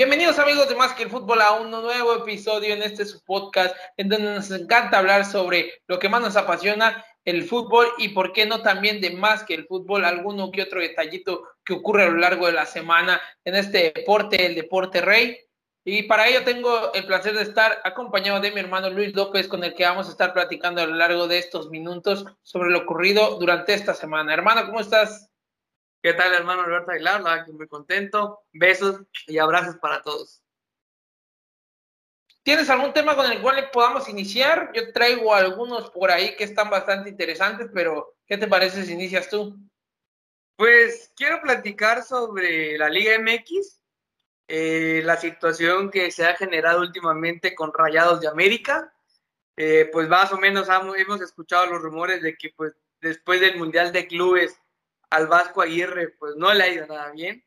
Bienvenidos amigos de Más que el Fútbol a un nuevo episodio en este su podcast en donde nos encanta hablar sobre lo que más nos apasiona, el fútbol y por qué no también de más que el fútbol, alguno que otro detallito que ocurre a lo largo de la semana en este deporte, el deporte rey. Y para ello tengo el placer de estar acompañado de mi hermano Luis López con el que vamos a estar platicando a lo largo de estos minutos sobre lo ocurrido durante esta semana. Hermano, ¿cómo estás? ¿Qué tal, hermano Alberto Aguilar? La que muy contento. Besos y abrazos para todos. ¿Tienes algún tema con el cual podamos iniciar? Yo traigo algunos por ahí que están bastante interesantes, pero ¿qué te parece si inicias tú? Pues quiero platicar sobre la Liga MX, eh, la situación que se ha generado últimamente con Rayados de América. Eh, pues más o menos hemos escuchado los rumores de que pues después del Mundial de Clubes al Vasco Aguirre pues no le ha ido nada bien.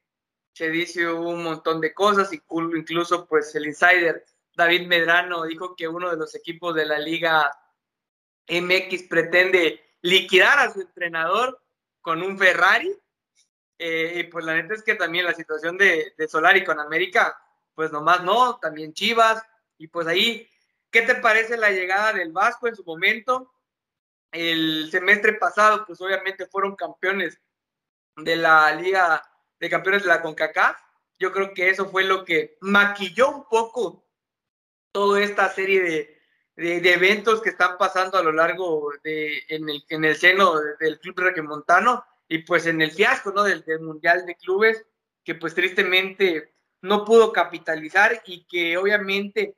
Se dice un montón de cosas, incluso pues el insider David Medrano dijo que uno de los equipos de la Liga MX pretende liquidar a su entrenador con un Ferrari. Eh, y pues la neta es que también la situación de, de Solari con América, pues nomás no, también Chivas. Y pues ahí, ¿qué te parece la llegada del Vasco en su momento? El semestre pasado, pues obviamente fueron campeones de la Liga de Campeones de la CONCACAF. Yo creo que eso fue lo que maquilló un poco toda esta serie de, de, eventos que están pasando a lo largo de, en el, en el seno del club regiomontano y pues en el fiasco, ¿no? Del, del, Mundial de Clubes, que pues tristemente no pudo capitalizar y que obviamente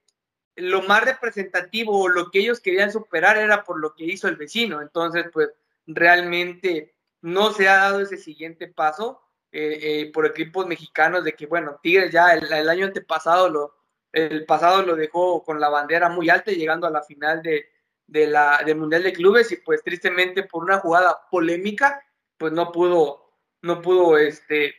lo más representativo o lo que ellos querían superar era por lo que hizo el vecino. Entonces, pues realmente no se ha dado ese siguiente paso eh, eh, por equipos mexicanos de que, bueno, Tigres ya el, año antepasado, lo, el pasado lo dejó con la bandera muy alta llegando a la final de, la, del Mundial de Clubes y pues tristemente por una jugada polémica, pues no pudo, no pudo, este,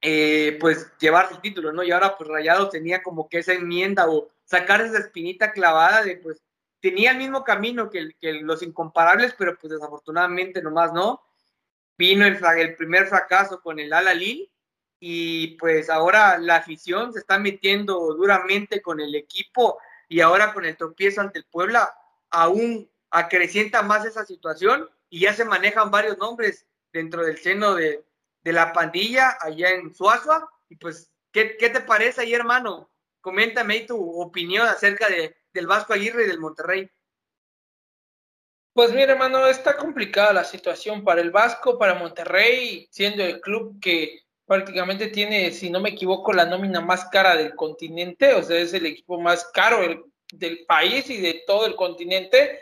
eh, pues llevarse el título, ¿no? Y ahora pues Rayados tenía como que esa enmienda o sacar esa espinita clavada de pues tenía el mismo camino que, los incomparables, pero pues desafortunadamente nomás no. Vino el, el primer fracaso con el Ala y pues ahora la afición se está metiendo duramente con el equipo y ahora con el tropiezo ante el Puebla aún acrecienta más esa situación y ya se manejan varios nombres dentro del seno de, la pandilla allá en Suazua y pues ¿qué, ¿qué, te parece ahí hermano? Coméntame ahí tu opinión acerca de, del Vasco Aguirre y del Monterrey? Pues mira, hermano, está complicada la situación para el Vasco, para Monterrey, siendo el club que prácticamente tiene, si no me equivoco, la nómina más cara del continente, o sea, es el equipo más caro del país y de todo el continente.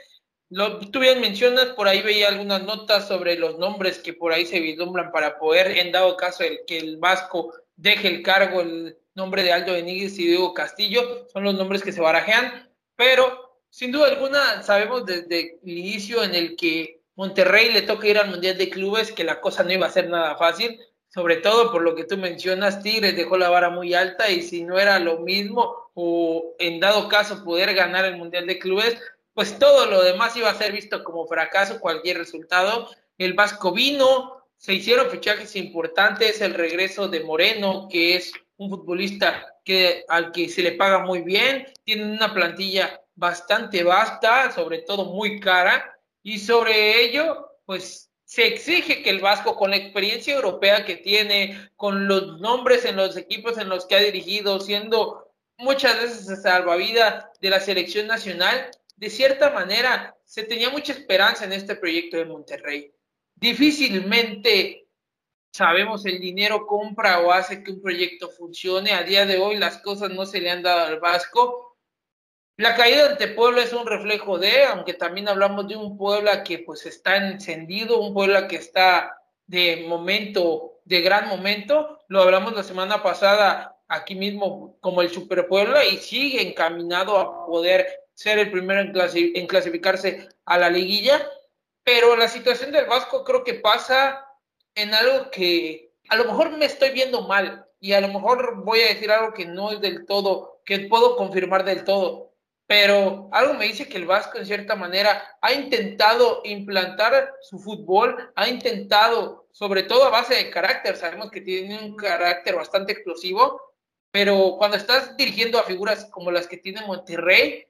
Lo, tú bien mencionas, por ahí veía algunas notas sobre los nombres que por ahí se vislumbran para poder, en dado caso, el que el Vasco deje el cargo, el nombre de Aldo Benítez y Diego Castillo, son los nombres que se barajean pero sin duda alguna sabemos desde el inicio en el que Monterrey le toca ir al Mundial de Clubes que la cosa no iba a ser nada fácil, sobre todo por lo que tú mencionas, Tigres dejó la vara muy alta y si no era lo mismo o en dado caso poder ganar el Mundial de Clubes, pues todo lo demás iba a ser visto como fracaso, cualquier resultado. El Vasco vino, se hicieron fichajes importantes, el regreso de Moreno, que es un futbolista que, al que se le paga muy bien, tiene una plantilla bastante vasta, sobre todo muy cara, y sobre ello, pues se exige que el Vasco, con la experiencia europea que tiene, con los nombres en los equipos en los que ha dirigido, siendo muchas veces salvavidas de la selección nacional, de cierta manera se tenía mucha esperanza en este proyecto de Monterrey. Difícilmente sabemos el dinero compra o hace que un proyecto funcione. A día de hoy las cosas no se le han dado al Vasco. La caída ante Puebla es un reflejo de, aunque también hablamos de un Puebla que pues está encendido, un Puebla que está de momento, de gran momento. Lo hablamos la semana pasada aquí mismo como el Super Puebla y sigue encaminado a poder ser el primero en, clasificarse a la liguilla, pero la situación del Vasco creo que pasa en algo que a lo mejor me estoy viendo mal y a lo mejor voy a decir algo que no es del todo, que puedo confirmar del todo, pero algo me dice que el Vasco en cierta manera ha intentado implantar su fútbol, ha intentado, sobre todo a base de carácter, sabemos que tiene un carácter bastante explosivo, pero cuando estás dirigiendo a figuras como las que tiene Monterrey,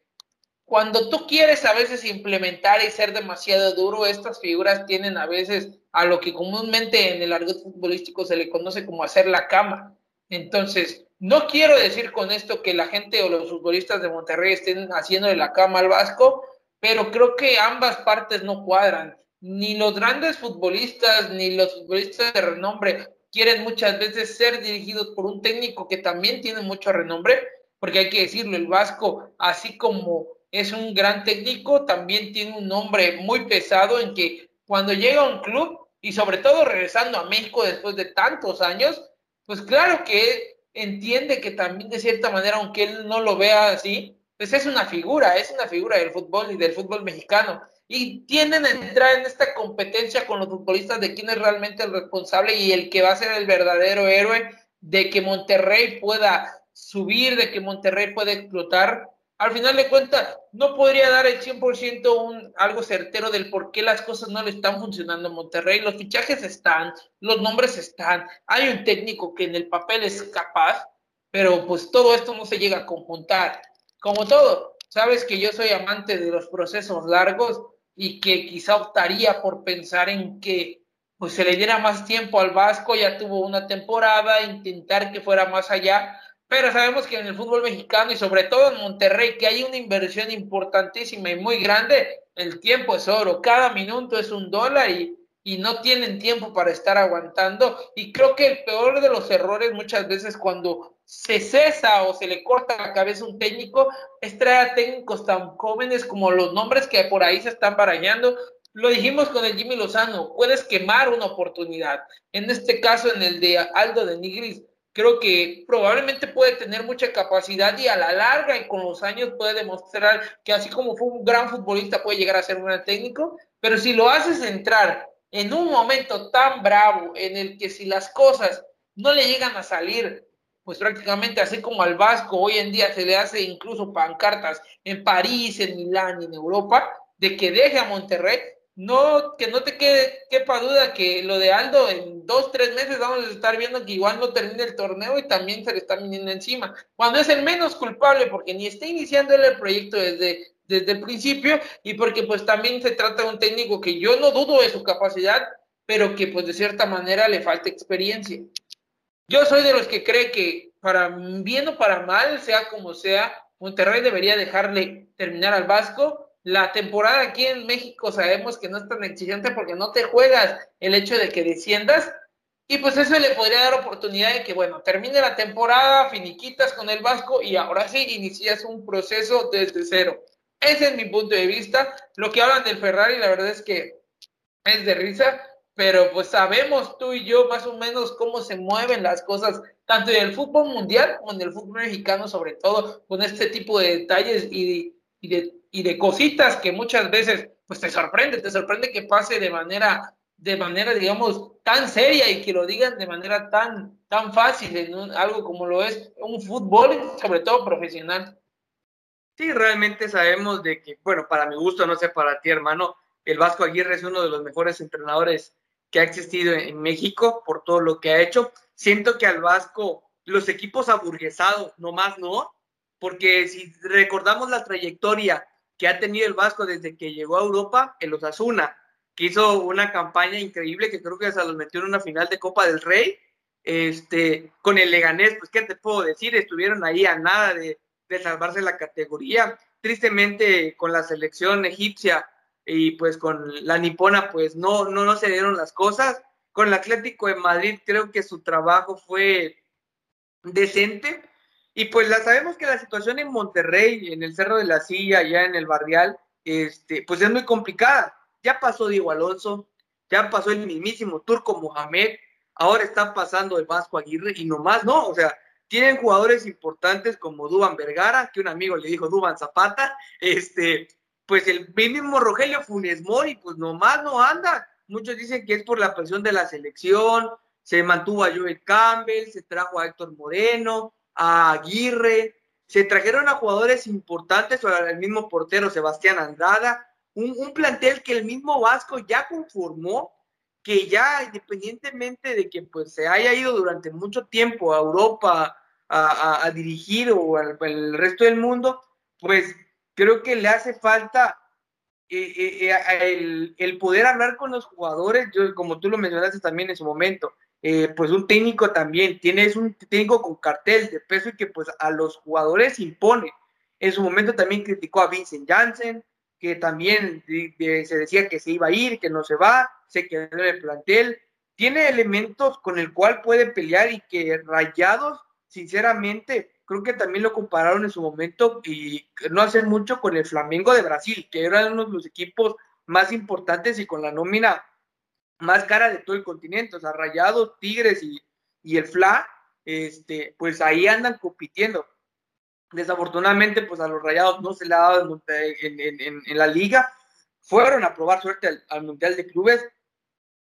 cuando tú quieres a veces implementar y ser demasiado duro, estas figuras tienen a veces a lo que comúnmente en el argot futbolístico se le conoce como hacer la cama. Entonces, no quiero decir con esto que la gente o los futbolistas de Monterrey estén haciendo de la cama al Vasco, pero creo que ambas partes no cuadran. Ni los grandes futbolistas ni los futbolistas de renombre quieren muchas veces ser dirigidos por un técnico que también tiene mucho renombre, porque hay que decirlo, el Vasco, así como es un gran técnico, también tiene un nombre muy pesado en que cuando llega a un club y sobre todo regresando a México después de tantos años, pues claro que entiende que también de cierta manera, aunque él no lo vea así, pues es una figura, es una figura del fútbol y del fútbol mexicano. Y tienden a entrar en esta competencia con los futbolistas de quién es realmente el responsable y el que va a ser el verdadero héroe de que Monterrey pueda subir, de que Monterrey pueda explotar al final de cuentas, no podría dar el 100% un, algo certero del por qué las cosas no le están funcionando en Monterrey. Los fichajes están, los nombres están, hay un técnico que en el papel es capaz, pero pues todo esto no se llega a conjuntar. Como todo, sabes que yo soy amante de los procesos largos y que quizá optaría por pensar en que pues se le diera más tiempo al Vasco, ya tuvo una temporada, intentar que fuera más allá, pero sabemos que en el fútbol mexicano y sobre todo en Monterrey, que hay una inversión importantísima y muy grande, el tiempo es oro, cada minuto es un dólar y, y no tienen tiempo para estar aguantando. Y creo que el peor de los errores muchas veces cuando se cesa o se le corta la cabeza a un técnico es traer a técnicos tan jóvenes como los nombres que por ahí se están barañando. Lo dijimos con el Jimmy Lozano, puedes quemar una oportunidad. En este caso, en el de Aldo de Nigris, creo que probablemente puede tener mucha capacidad y a la larga y con los años puede demostrar que así como fue un gran futbolista puede llegar a ser un gran técnico, pero si lo haces entrar en un momento tan bravo en el que si las cosas no le llegan a salir, pues prácticamente así como al Vasco hoy en día se le hace incluso pancartas en París, en Milán y en Europa, de que deje a Monterrey, no, que no te quede, quepa duda que lo de Aldo en dos, tres meses vamos a estar viendo que igual no termina el torneo y también se le está viniendo encima. Cuando es el menos culpable porque ni está iniciando el proyecto desde, desde el principio y porque pues también se trata de un técnico que yo no dudo de su capacidad, pero que pues de cierta manera le falta experiencia. Yo soy de los que cree que para bien o para mal, sea como sea, Monterrey debería dejarle terminar al Vasco la temporada aquí en México sabemos que no es tan exigente porque no te juegas el hecho de que desciendas. Y pues eso le podría dar oportunidad de que, bueno, termine la temporada, finiquitas con el Vasco y ahora sí inicias un proceso desde cero. Ese es mi punto de vista. Lo que hablan del Ferrari, la verdad es que es de risa, pero pues sabemos tú y yo más o menos cómo se mueven las cosas, tanto en el fútbol mundial como en el fútbol mexicano, sobre todo con este tipo de detalles y de y de cositas que muchas veces pues te sorprende, te sorprende que pase de manera, de manera, digamos, tan seria y que lo digan de manera tan, tan fácil en algo como lo es un fútbol, sobre todo profesional. Sí, realmente sabemos de que, bueno, para mi gusto, no sé para ti, hermano, el Vasco Aguirre es uno de los mejores entrenadores que ha existido en México por todo lo que ha hecho. Siento que al Vasco, los equipos aburguesados, nomás no, porque si recordamos la trayectoria que ha tenido el Vasco desde que llegó a Europa, el Osasuna, que hizo una campaña increíble que creo que se los metió en una final de Copa del Rey. Este, con el Leganés, pues, ¿qué te puedo decir? Estuvieron ahí a nada de, de salvarse la categoría. Tristemente, con la selección egipcia y pues con la nipona, pues no, no, no se dieron las cosas. Con el Atlético de Madrid, creo que su trabajo fue decente, y pues la sabemos que la situación en Monterrey, en el Cerro de la Silla, ya en el Barrial, este, pues es muy complicada. Ya pasó Diego Alonso, ya pasó el mismísimo Turco Mohamed, ahora está pasando el Vasco Aguirre y nomás no, o sea, tienen jugadores importantes como Duban Vergara, que un amigo le dijo Duban Zapata, este, pues el mismo Rogelio Funes Mori, pues nomás no anda. Muchos dicen que es por la presión de la selección, se mantuvo a Joel Campbell, se trajo a Héctor Moreno, a Aguirre, se trajeron a jugadores importantes, el mismo portero Sebastián Andrada, un, plantel que el mismo Vasco ya conformó que ya independientemente de que pues se haya ido durante mucho tiempo a Europa a, dirigir o al, resto del mundo, pues creo que le hace falta eh, eh, eh, el, poder hablar con los jugadores, yo, como tú lo mencionaste también en su momento, pues un técnico también, tienes un técnico con cartel de peso y que pues a los jugadores impone. En su momento también criticó a Vincent Janssen, que también se decía que se iba a ir, que no se va, se quedó en el plantel. Tiene elementos con el cual puede pelear y que Rayados, sinceramente, creo que también lo compararon en su momento y no hace mucho con el Flamengo de Brasil, que era uno de los equipos más importantes y con la nómina más cara de todo el continente. O sea, Rayados, Tigres y, el FLA, este, pues ahí andan compitiendo. Desafortunadamente, pues a los Rayados no se le ha dado en, la liga. Fueron a probar suerte al, Mundial de Clubes.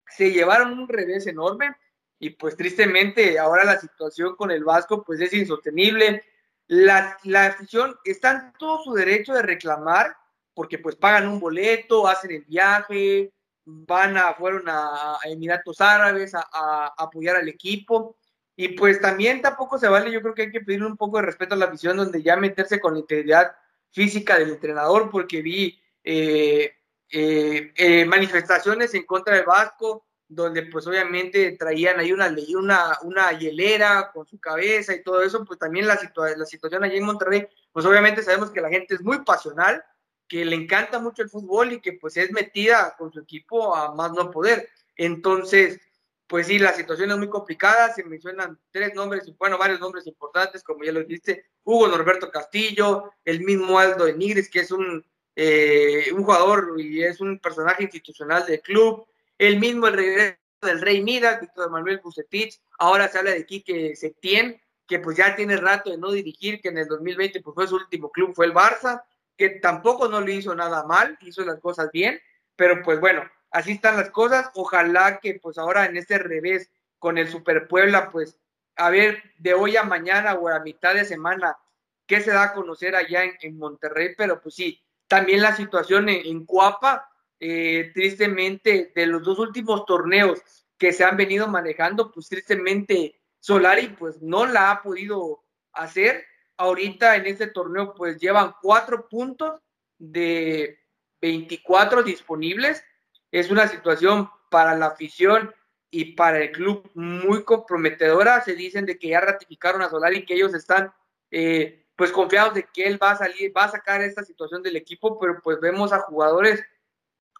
Se llevaron un revés enorme y pues tristemente ahora la situación con el Vasco pues es insostenible. La afición está en todo su derecho de reclamar porque pues pagan un boleto, hacen el viaje, van a, fueron a, Emiratos Árabes a apoyar al equipo. Y pues también tampoco se vale, yo creo que hay que pedirle un poco de respeto a la visión, donde ya meterse con la integridad física del entrenador, porque vi eh, eh, eh, manifestaciones en contra del Vasco, donde pues obviamente traían ahí una, una, una hielera con su cabeza y todo eso, pues también la, la situación allí en Monterrey, pues obviamente sabemos que la gente es muy pasional, que le encanta mucho el fútbol y que pues es metida con su equipo a más no poder. Entonces, pues sí, la situación es muy complicada, se mencionan tres nombres, bueno, varios nombres importantes, como ya lo dijiste, Hugo Norberto Castillo, el mismo Aldo Enigris, que es un, eh, un jugador y es un personaje institucional del club, el mismo el regreso del Rey Midas, Víctor Manuel Bucetich, ahora se habla de Quique Setién, que pues ya tiene rato de no dirigir, que en el 2020 pues fue su último club, fue el Barça, que tampoco no le hizo nada mal, hizo las cosas bien, pero pues bueno, así están las cosas. Ojalá que pues ahora en este revés con el Super Puebla, pues a ver de hoy a mañana o a mitad de semana qué se da a conocer allá en, Monterrey, pero pues sí, también la situación en, en Cuapa, eh, tristemente, de los dos últimos torneos que se han venido manejando, pues tristemente Solari pues no la ha podido hacer. Ahorita en este torneo pues llevan cuatro puntos de 24 disponibles es una situación para la afición y para el club muy comprometedora. Se dicen de que ya ratificaron a Solari que ellos están eh, pues confiados de que él va a salir, va a sacar esta situación del equipo, pero pues vemos a jugadores,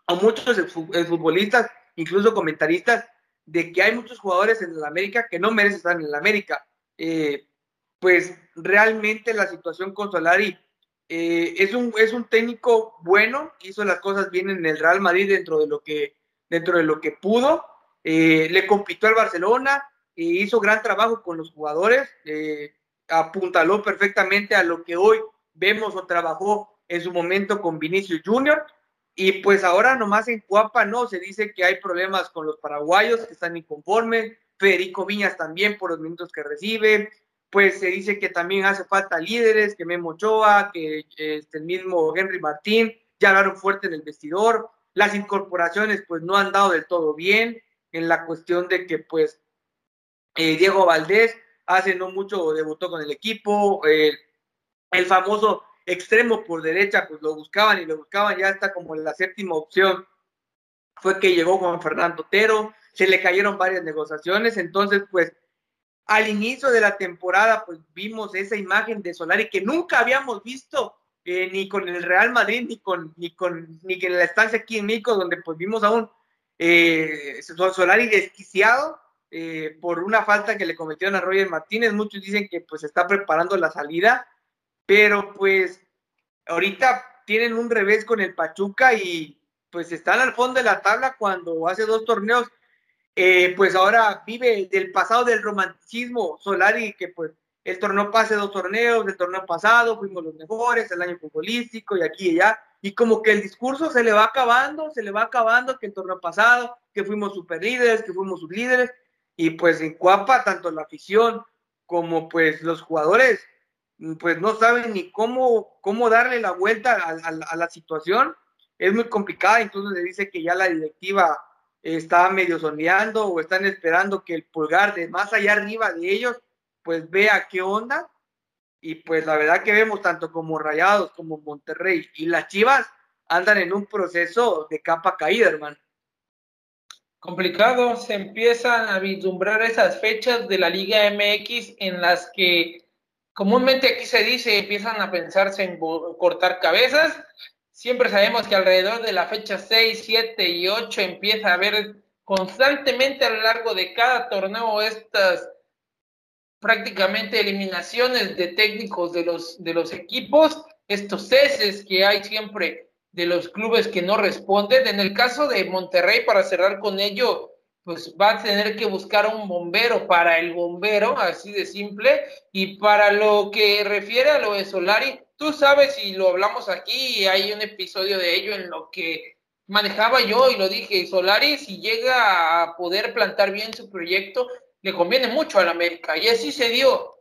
a muchos futbolistas, incluso comentaristas, de que hay muchos jugadores en el América que no merecen estar en el América. Eh, pues realmente la situación con Solari eh, es, un, es un técnico bueno, hizo las cosas bien en el Real Madrid dentro de lo que, dentro de lo que pudo, eh, le compitió al Barcelona, e hizo gran trabajo con los jugadores, eh, apuntaló perfectamente a lo que hoy vemos o trabajó en su momento con Vinicius Junior. Y pues ahora nomás en Cuapa no, se dice que hay problemas con los paraguayos que están inconformes, Federico Viñas también por los minutos que recibe, pues se dice que también hace falta líderes, que Memo Ochoa, que este, el mismo Henry Martín, ya hablaron fuerte en el vestidor, las incorporaciones pues no han dado del todo bien en la cuestión de que pues eh, Diego Valdés hace no mucho debutó con el equipo, el famoso extremo por derecha pues lo buscaban y lo buscaban, ya está como la séptima opción, fue que llegó Juan Fernando Otero, se le cayeron varias negociaciones, entonces pues al inicio de la temporada, pues vimos esa imagen de Solari que nunca habíamos visto eh, ni con el Real Madrid, ni con, ni con, ni en la estancia aquí en México, donde pues vimos a un eh, Solari desquiciado eh, por una falta que le cometieron a Roger Martínez. Muchos dicen que pues está preparando la salida, pero pues ahorita tienen un revés con el Pachuca y pues están al fondo de la tabla cuando hace dos torneos eh, pues ahora vive del pasado del romanticismo Solari, que pues el torneo pase dos torneos, el torneo pasado fuimos los mejores, el año futbolístico y aquí y allá, y como que el discurso se le va acabando, se le va acabando que el torneo pasado, que fuimos super líderes, que fuimos sublíderes, y pues en Cuapa tanto la afición como pues los jugadores pues no saben ni cómo, cómo darle la vuelta a, la situación, es muy complicada, entonces le dice que ya la directiva está medio sondeando o están esperando que el pulgar de más allá arriba de ellos pues vea qué onda y pues la verdad que vemos tanto como Rayados como Monterrey y las Chivas andan en un proceso de capa caída, hermano. Complicado, se empiezan a vislumbrar esas fechas de la Liga MX en las que comúnmente aquí se dice empiezan a pensarse en cortar cabezas. Siempre sabemos que alrededor de la fecha 6, 7 y 8 empieza a haber constantemente a lo largo de cada torneo estas prácticamente eliminaciones de técnicos de los, de los equipos, estos ceses que hay siempre de los clubes que no responden. En el caso de Monterrey, para cerrar con ello, pues va a tener que buscar un bombero para el bombero, así de simple. Y para lo que refiere a lo de Solari, tú sabes, y lo hablamos aquí, hay un episodio de ello en lo que manejaba yo y lo dije, Solari, si llega a poder plantar bien su proyecto, le conviene mucho al América. Y así se dio.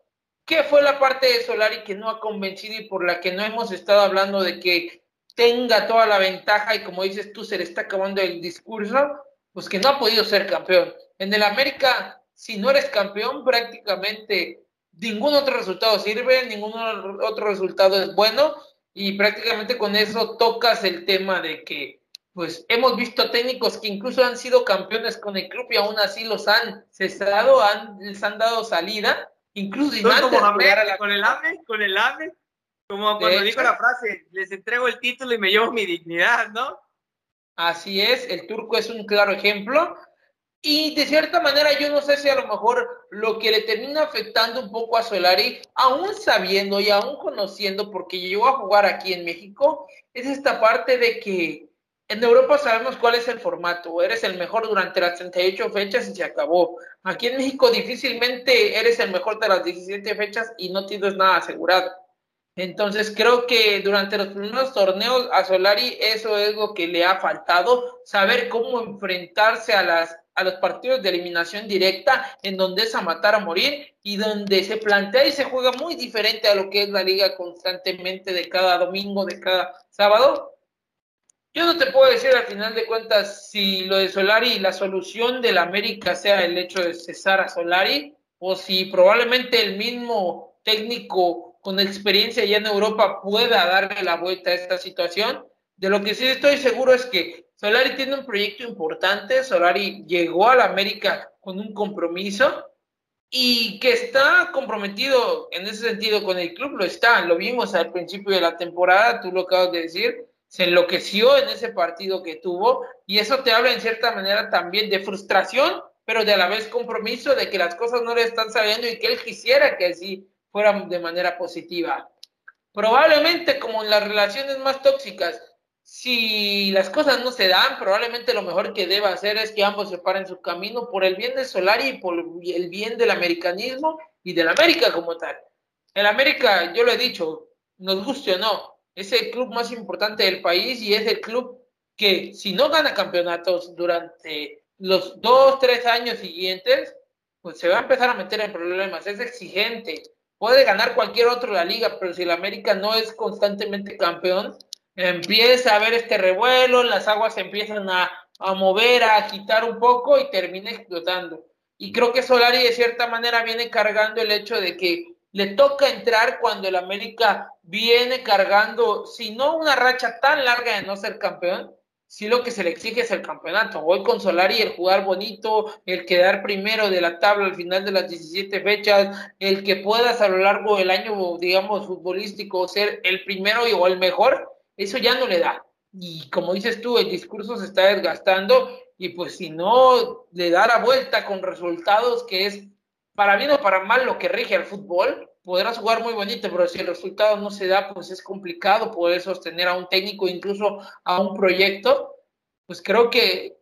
¿Qué fue la parte de Solari que no ha convencido y por la que no hemos estado hablando de que tenga toda la ventaja y como dices tú, se le está acabando el discurso? Pues que no ha podido ser campeón. En el América, si no eres campeón, prácticamente ningún otro resultado sirve, ningún otro resultado es bueno y prácticamente con eso tocas el tema de que pues hemos visto técnicos que incluso han sido campeones con el club y aún así los han cesado, han, les han dado salida, incluso como con el AME, con el AME, como cuando dijo la frase, les entrego el título y me llevo mi dignidad, ¿no? Así es, el turco es un claro ejemplo. Y de cierta manera yo no sé si a lo mejor lo que le termina afectando un poco a Solari, aún sabiendo y aún conociendo, porque llegó a jugar aquí en México, es esta parte de que en Europa sabemos cuál es el formato. Eres el mejor durante las 38 fechas y se acabó. Aquí en México difícilmente eres el mejor de las 17 fechas y no tienes nada asegurado. Entonces creo que durante los primeros torneos a Solari eso es lo que le ha faltado, saber cómo enfrentarse a, las, a los partidos de eliminación directa en donde es a matar a morir y donde se plantea y se juega muy diferente a lo que es la liga constantemente de cada domingo, de cada sábado. Yo no te puedo decir al final de cuentas si lo de Solari, la solución de la América sea el hecho de cesar a Solari o si probablemente el mismo técnico con experiencia ya en Europa pueda darle la vuelta a esta situación. De lo que sí estoy seguro es que Solari tiene un proyecto importante, Solari llegó a la América con un compromiso y que está comprometido en ese sentido con el club, lo está, lo vimos al principio de la temporada, tú lo acabas de decir, se enloqueció en ese partido que tuvo y eso te habla en cierta manera también de frustración, pero de a la vez compromiso de que las cosas no le están saliendo y que él quisiera que así fueran de manera positiva. Probablemente como en las relaciones más tóxicas, si las cosas no se dan, probablemente lo mejor que deba hacer es que ambos se paren su camino por el bien de Solari y por el bien del americanismo y de la América como tal. El América, yo lo he dicho, nos guste o no, es el club más importante del país y es el club que si no gana campeonatos durante los dos, tres años siguientes, pues se va a empezar a meter en problemas. Es exigente. Puede ganar cualquier otro la liga, pero si el América no es constantemente campeón, empieza a haber este revuelo, las aguas se empiezan a, a mover, a quitar un poco y termina explotando. Y creo que Solari de cierta manera viene cargando el hecho de que le toca entrar cuando el América viene cargando, si no una racha tan larga de no ser campeón, si lo que se le exige es el campeonato. Hoy con Solari el jugar bonito, el quedar primero de la tabla al final de las 17 fechas, el que puedas a lo largo del año, digamos, futbolístico ser el primero o el mejor, eso ya no le da. Y como dices tú, el discurso se está desgastando y pues si no le da la vuelta con resultados que es para bien o para mal lo que rige al fútbol, podrás jugar muy bonito, pero si el resultado no se da, pues es complicado poder sostener a un técnico, incluso a un proyecto. Pues creo que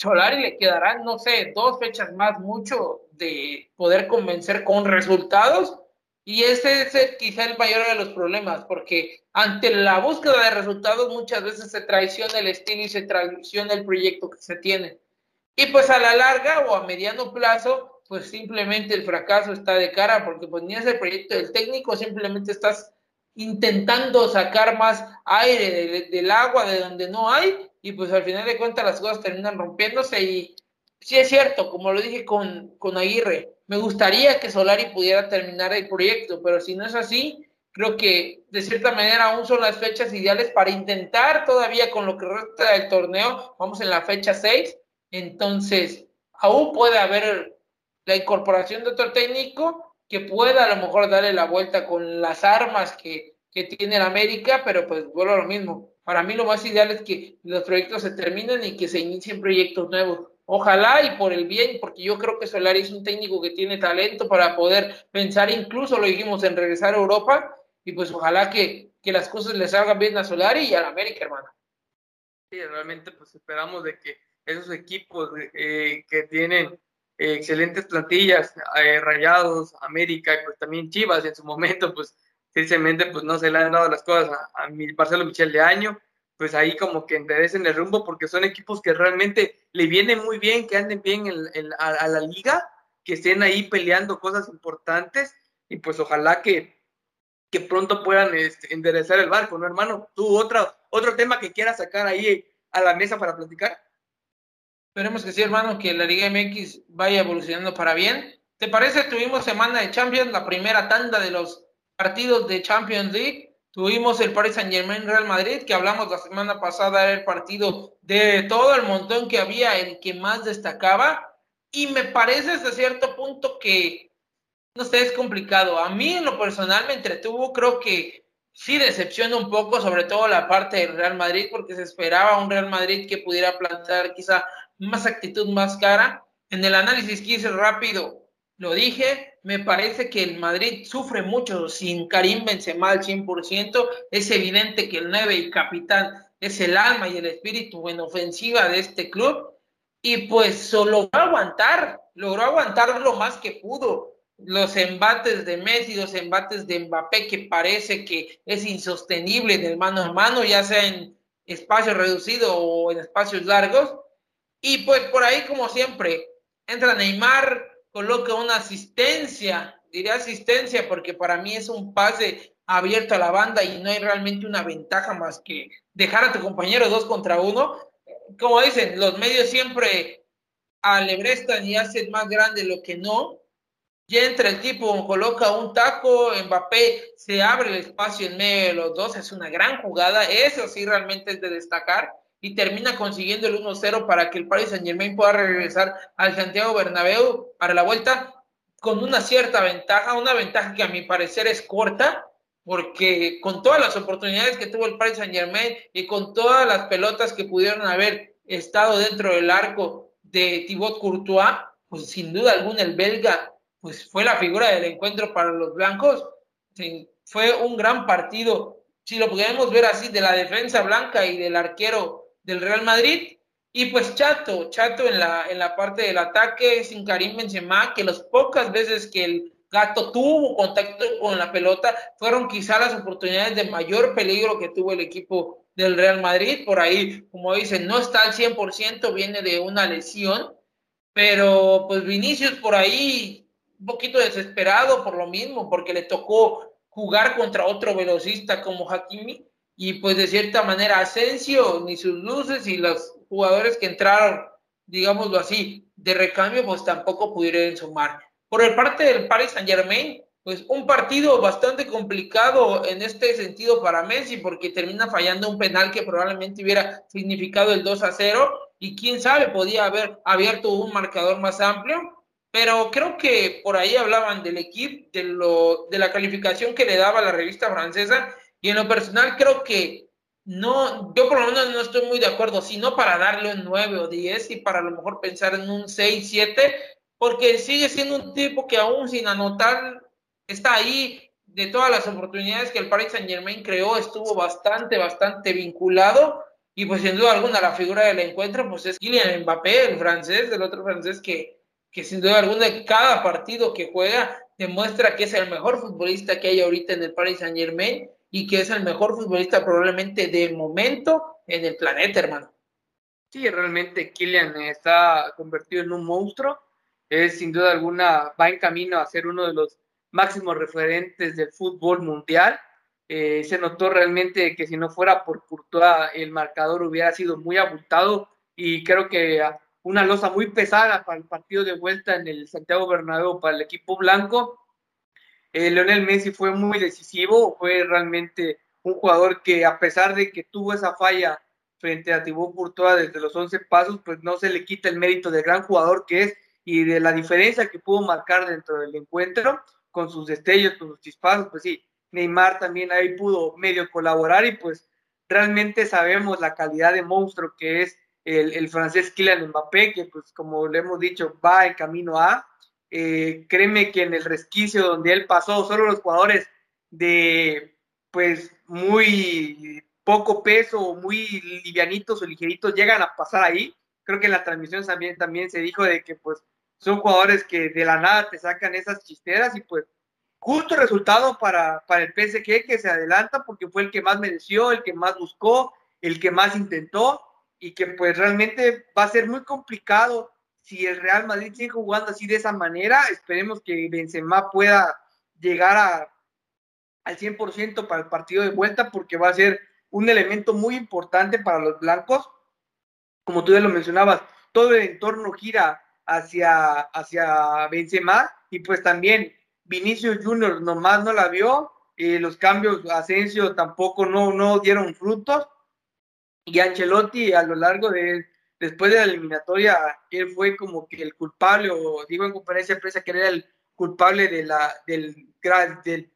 Solari le quedarán, no sé, dos fechas más mucho de poder convencer con resultados Y ese es quizá el mayor de los problemas, porque ante la búsqueda de resultados muchas veces se traiciona el estilo y se traiciona el proyecto que se tiene. Y pues a la larga o a mediano plazo, pues simplemente el fracaso está de cara, porque pues ni es el proyecto del técnico, simplemente estás intentando sacar más aire del, agua de donde no hay, y pues al final de cuentas las cosas terminan rompiéndose y sí es cierto, como lo dije con, con Aguirre, me gustaría que Solari pudiera terminar el proyecto, pero si no es así, creo que de cierta manera aún son las fechas ideales para intentar todavía con lo que resta del torneo, vamos en la fecha 6, entonces aún puede haber la incorporación de otro técnico que pueda a lo mejor darle la vuelta con las armas que, que tiene el América, pero pues vuelvo a lo mismo. Para mí lo más ideal es que los proyectos se terminen y que se inicien proyectos nuevos. Ojalá y por el bien, porque yo creo que Solari es un técnico que tiene talento para poder pensar, incluso lo dijimos, en regresar a Europa, y pues ojalá que, que las cosas le salgan bien a Solari y a la América, hermano. Sí, realmente pues esperamos de que esos equipos eh, que tienen excelentes plantillas, eh, Rayados, América pues también Chivas en su momento, pues tristemente pues no se le han dado las cosas a, a mi Marcelo Michel de año, pues ahí como que enderecen el rumbo porque son equipos que realmente le vienen muy bien, que anden bien a, la liga, que estén ahí peleando cosas importantes y pues ojalá que, que pronto puedan este, enderezar el barco, ¿no, hermano? ¿Tú otro, otro tema que quieras sacar ahí a la mesa para platicar? Esperemos que sí, hermano, que la Liga MX vaya evolucionando para bien. ¿Te parece? Tuvimos semana de Champions, la primera tanda de los partidos de Champions League. Tuvimos el Paris Saint Germain Real Madrid, que hablamos la semana pasada, era el partido de todo el montón que había, el que más destacaba. Y me parece hasta cierto punto que, no sé, es complicado. A mí en lo personal me entretuvo, creo que sí decepciona un poco, sobre todo la parte del Real Madrid, porque se esperaba un Real Madrid que pudiera plantar quizá más actitud más cara. En el análisis que hice rápido, lo dije, me parece que el Madrid sufre mucho sin Karim Benzema al 100%. Es evidente que el 9 y capitán es el alma y el espíritu en ofensiva de este club. Y pues logró aguantar, logró aguantar lo más que pudo. Los embates de Messi, los embates de Mbappé, que parece que es insostenible del mano a mano, ya sea en espacio reducido o en espacios largos. Y pues por ahí, como siempre, entra Neymar, coloca una asistencia, diré asistencia porque para mí es un pase abierto a la banda y no hay realmente una ventaja más que dejar a tu compañero dos contra uno. Como dicen, los medios siempre alebrestan y hacen más grande lo que no. Y entra el tipo, coloca un taco, Mbappé se abre el espacio en medio de los dos, es una gran jugada, eso sí realmente es de destacar y termina consiguiendo el 1-0 para que el Paris Saint Germain pueda regresar al Santiago Bernabéu para la vuelta con una cierta ventaja, una ventaja que a mi parecer es corta, porque con todas las oportunidades que tuvo el Paris Saint Germain y con todas las pelotas que pudieron haber estado dentro del arco de Thibaut Courtois, pues sin duda alguna el belga pues fue la figura del encuentro para los blancos. fue un gran partido, si lo podemos ver así, de la defensa blanca y del arquero del Real Madrid. Y pues Chato, Chato en la, en la parte del ataque, sin Karim Benzema, que las pocas veces que el gato tuvo contacto con la pelota fueron quizá las oportunidades de mayor peligro que tuvo el equipo del Real Madrid. Por ahí, como dicen, no está al 100%, viene de una lesión, pero pues Vinicius por ahí un poquito desesperado por lo mismo, porque le tocó jugar contra otro velocista como Hakimi y pues de cierta manera Asensio, ni sus luces y los jugadores que entraron, digámoslo así, de recambio, pues tampoco pudieron sumar. Por el parte del Paris Saint Germain, pues un partido bastante complicado en este sentido para Messi, porque termina fallando un penal que probablemente hubiera significado el 2 a 0, y quién sabe, podía haber abierto un marcador más amplio, pero creo que por ahí hablaban del equipo, de, lo, de la calificación que le daba la revista francesa, y en lo personal creo que no, yo por lo menos no estoy muy de acuerdo, sino para darle un 9 o 10 y para a lo mejor pensar en un 6, 7, porque sigue siendo un tipo que aún sin anotar está ahí de todas las oportunidades que el Paris Saint Germain creó, estuvo bastante, bastante vinculado. Y pues sin duda alguna la figura del encuentro pues es Kylian Mbappé, el francés, el otro francés que, que sin duda alguna cada partido que juega demuestra que es el mejor futbolista que hay ahorita en el Paris Saint Germain y que es el mejor futbolista probablemente de momento en el planeta, hermano. Sí, realmente Kylian está convertido en un monstruo. Es sin duda alguna, va en camino a ser uno de los máximos referentes del fútbol mundial. Eh, se notó realmente que si no fuera por Courtois, el marcador hubiera sido muy abultado y creo que una losa muy pesada para el partido de vuelta en el Santiago Bernabéu para el equipo blanco. Eh, Leonel Messi fue muy decisivo, fue realmente un jugador que a pesar de que tuvo esa falla frente a Thibaut Courtois desde los 11 pasos, pues no se le quita el mérito del gran jugador que es y de la diferencia que pudo marcar dentro del encuentro con sus destellos, con sus chispazos, pues sí, Neymar también ahí pudo medio colaborar y pues realmente sabemos la calidad de monstruo que es el, francés Kylian Mbappé, que pues como le hemos dicho va en camino a, eh, créeme que en el resquicio donde él pasó, solo los jugadores de pues muy poco peso, muy livianitos o ligeritos llegan a pasar ahí. Creo que en la transmisión también, también se dijo de que pues son jugadores que de la nada te sacan esas chisteras y pues justo resultado para, para el PSG que se adelanta porque fue el que más mereció, el que más buscó, el que más intentó y que pues realmente va a ser muy complicado si el Real Madrid sigue jugando así de esa manera. Esperemos que Benzema pueda llegar a, al 100% para el partido de vuelta porque va a ser un elemento muy importante para los blancos. Como tú ya lo mencionabas, todo el entorno gira hacia, hacia Benzema y pues también Vinicius Junior nomás no la vio, eh, los cambios Asensio tampoco no, no dieron frutos y Ancelotti a lo largo de después de la eliminatoria él fue como que el culpable o digo en conferencia de prensa que era el culpable de la del, del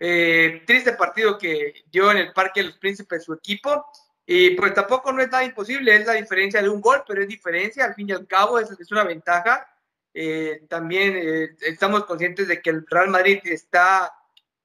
eh, triste partido que dio en el Parque de los Príncipes su equipo y pues tampoco no es nada imposible, es la diferencia de un gol, pero es diferencia, al fin y al cabo es, es una ventaja. Eh, también eh, estamos conscientes de que el Real Madrid está,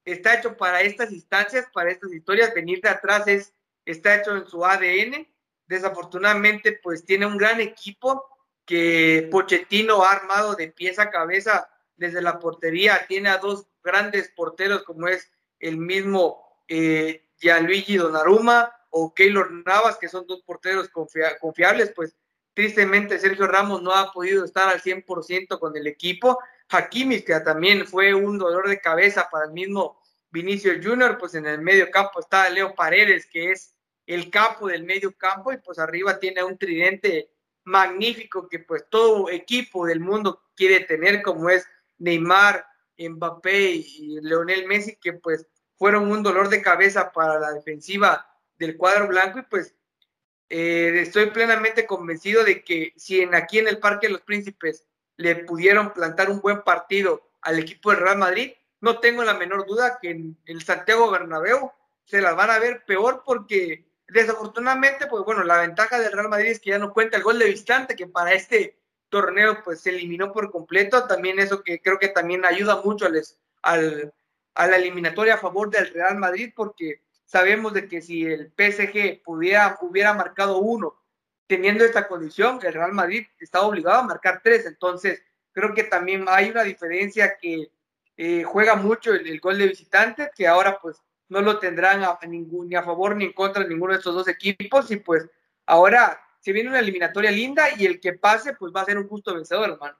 está hecho para estas instancias, para estas historias, venir de atrás es, está hecho en su ADN. Desafortunadamente, pues tiene un gran equipo que Pochettino ha armado de pieza a cabeza desde la portería, tiene a dos grandes porteros como es el mismo eh, Gianluigi Donnarumma, o Keylor Navas, que son dos porteros confiables, pues tristemente Sergio Ramos no ha podido estar al 100% con el equipo. Hakimi, que también fue un dolor de cabeza para el mismo Vinicio Junior, pues en el medio campo está Leo Paredes, que es el capo del medio campo, y pues arriba tiene un tridente magnífico que pues todo equipo del mundo quiere tener, como es Neymar, Mbappé y Leonel Messi, que pues fueron un dolor de cabeza para la defensiva del cuadro blanco. Y pues eh, estoy plenamente convencido de que si en, aquí en el Parque de los Príncipes le pudieron plantar un buen partido al equipo del Real Madrid, no tengo la menor duda que en el Santiago Bernabéu se las van a ver peor porque desafortunadamente, pues bueno, la ventaja del Real Madrid es que ya no cuenta el gol de visitante, que para este torneo pues se eliminó por completo, también eso que creo que también ayuda mucho al, al, a la eliminatoria a favor del Real Madrid porque sabemos de que si el PSG pudiera, hubiera marcado uno teniendo esta condición, el Real Madrid está obligado a marcar tres. Entonces, creo que también hay una diferencia que eh, juega mucho el, gol de visitante, que ahora pues no lo tendrán a, ningún, ni a favor ni en contra de ninguno de estos dos equipos. Y pues ahora se viene una eliminatoria linda y el que pase pues va a ser un justo vencedor, hermano.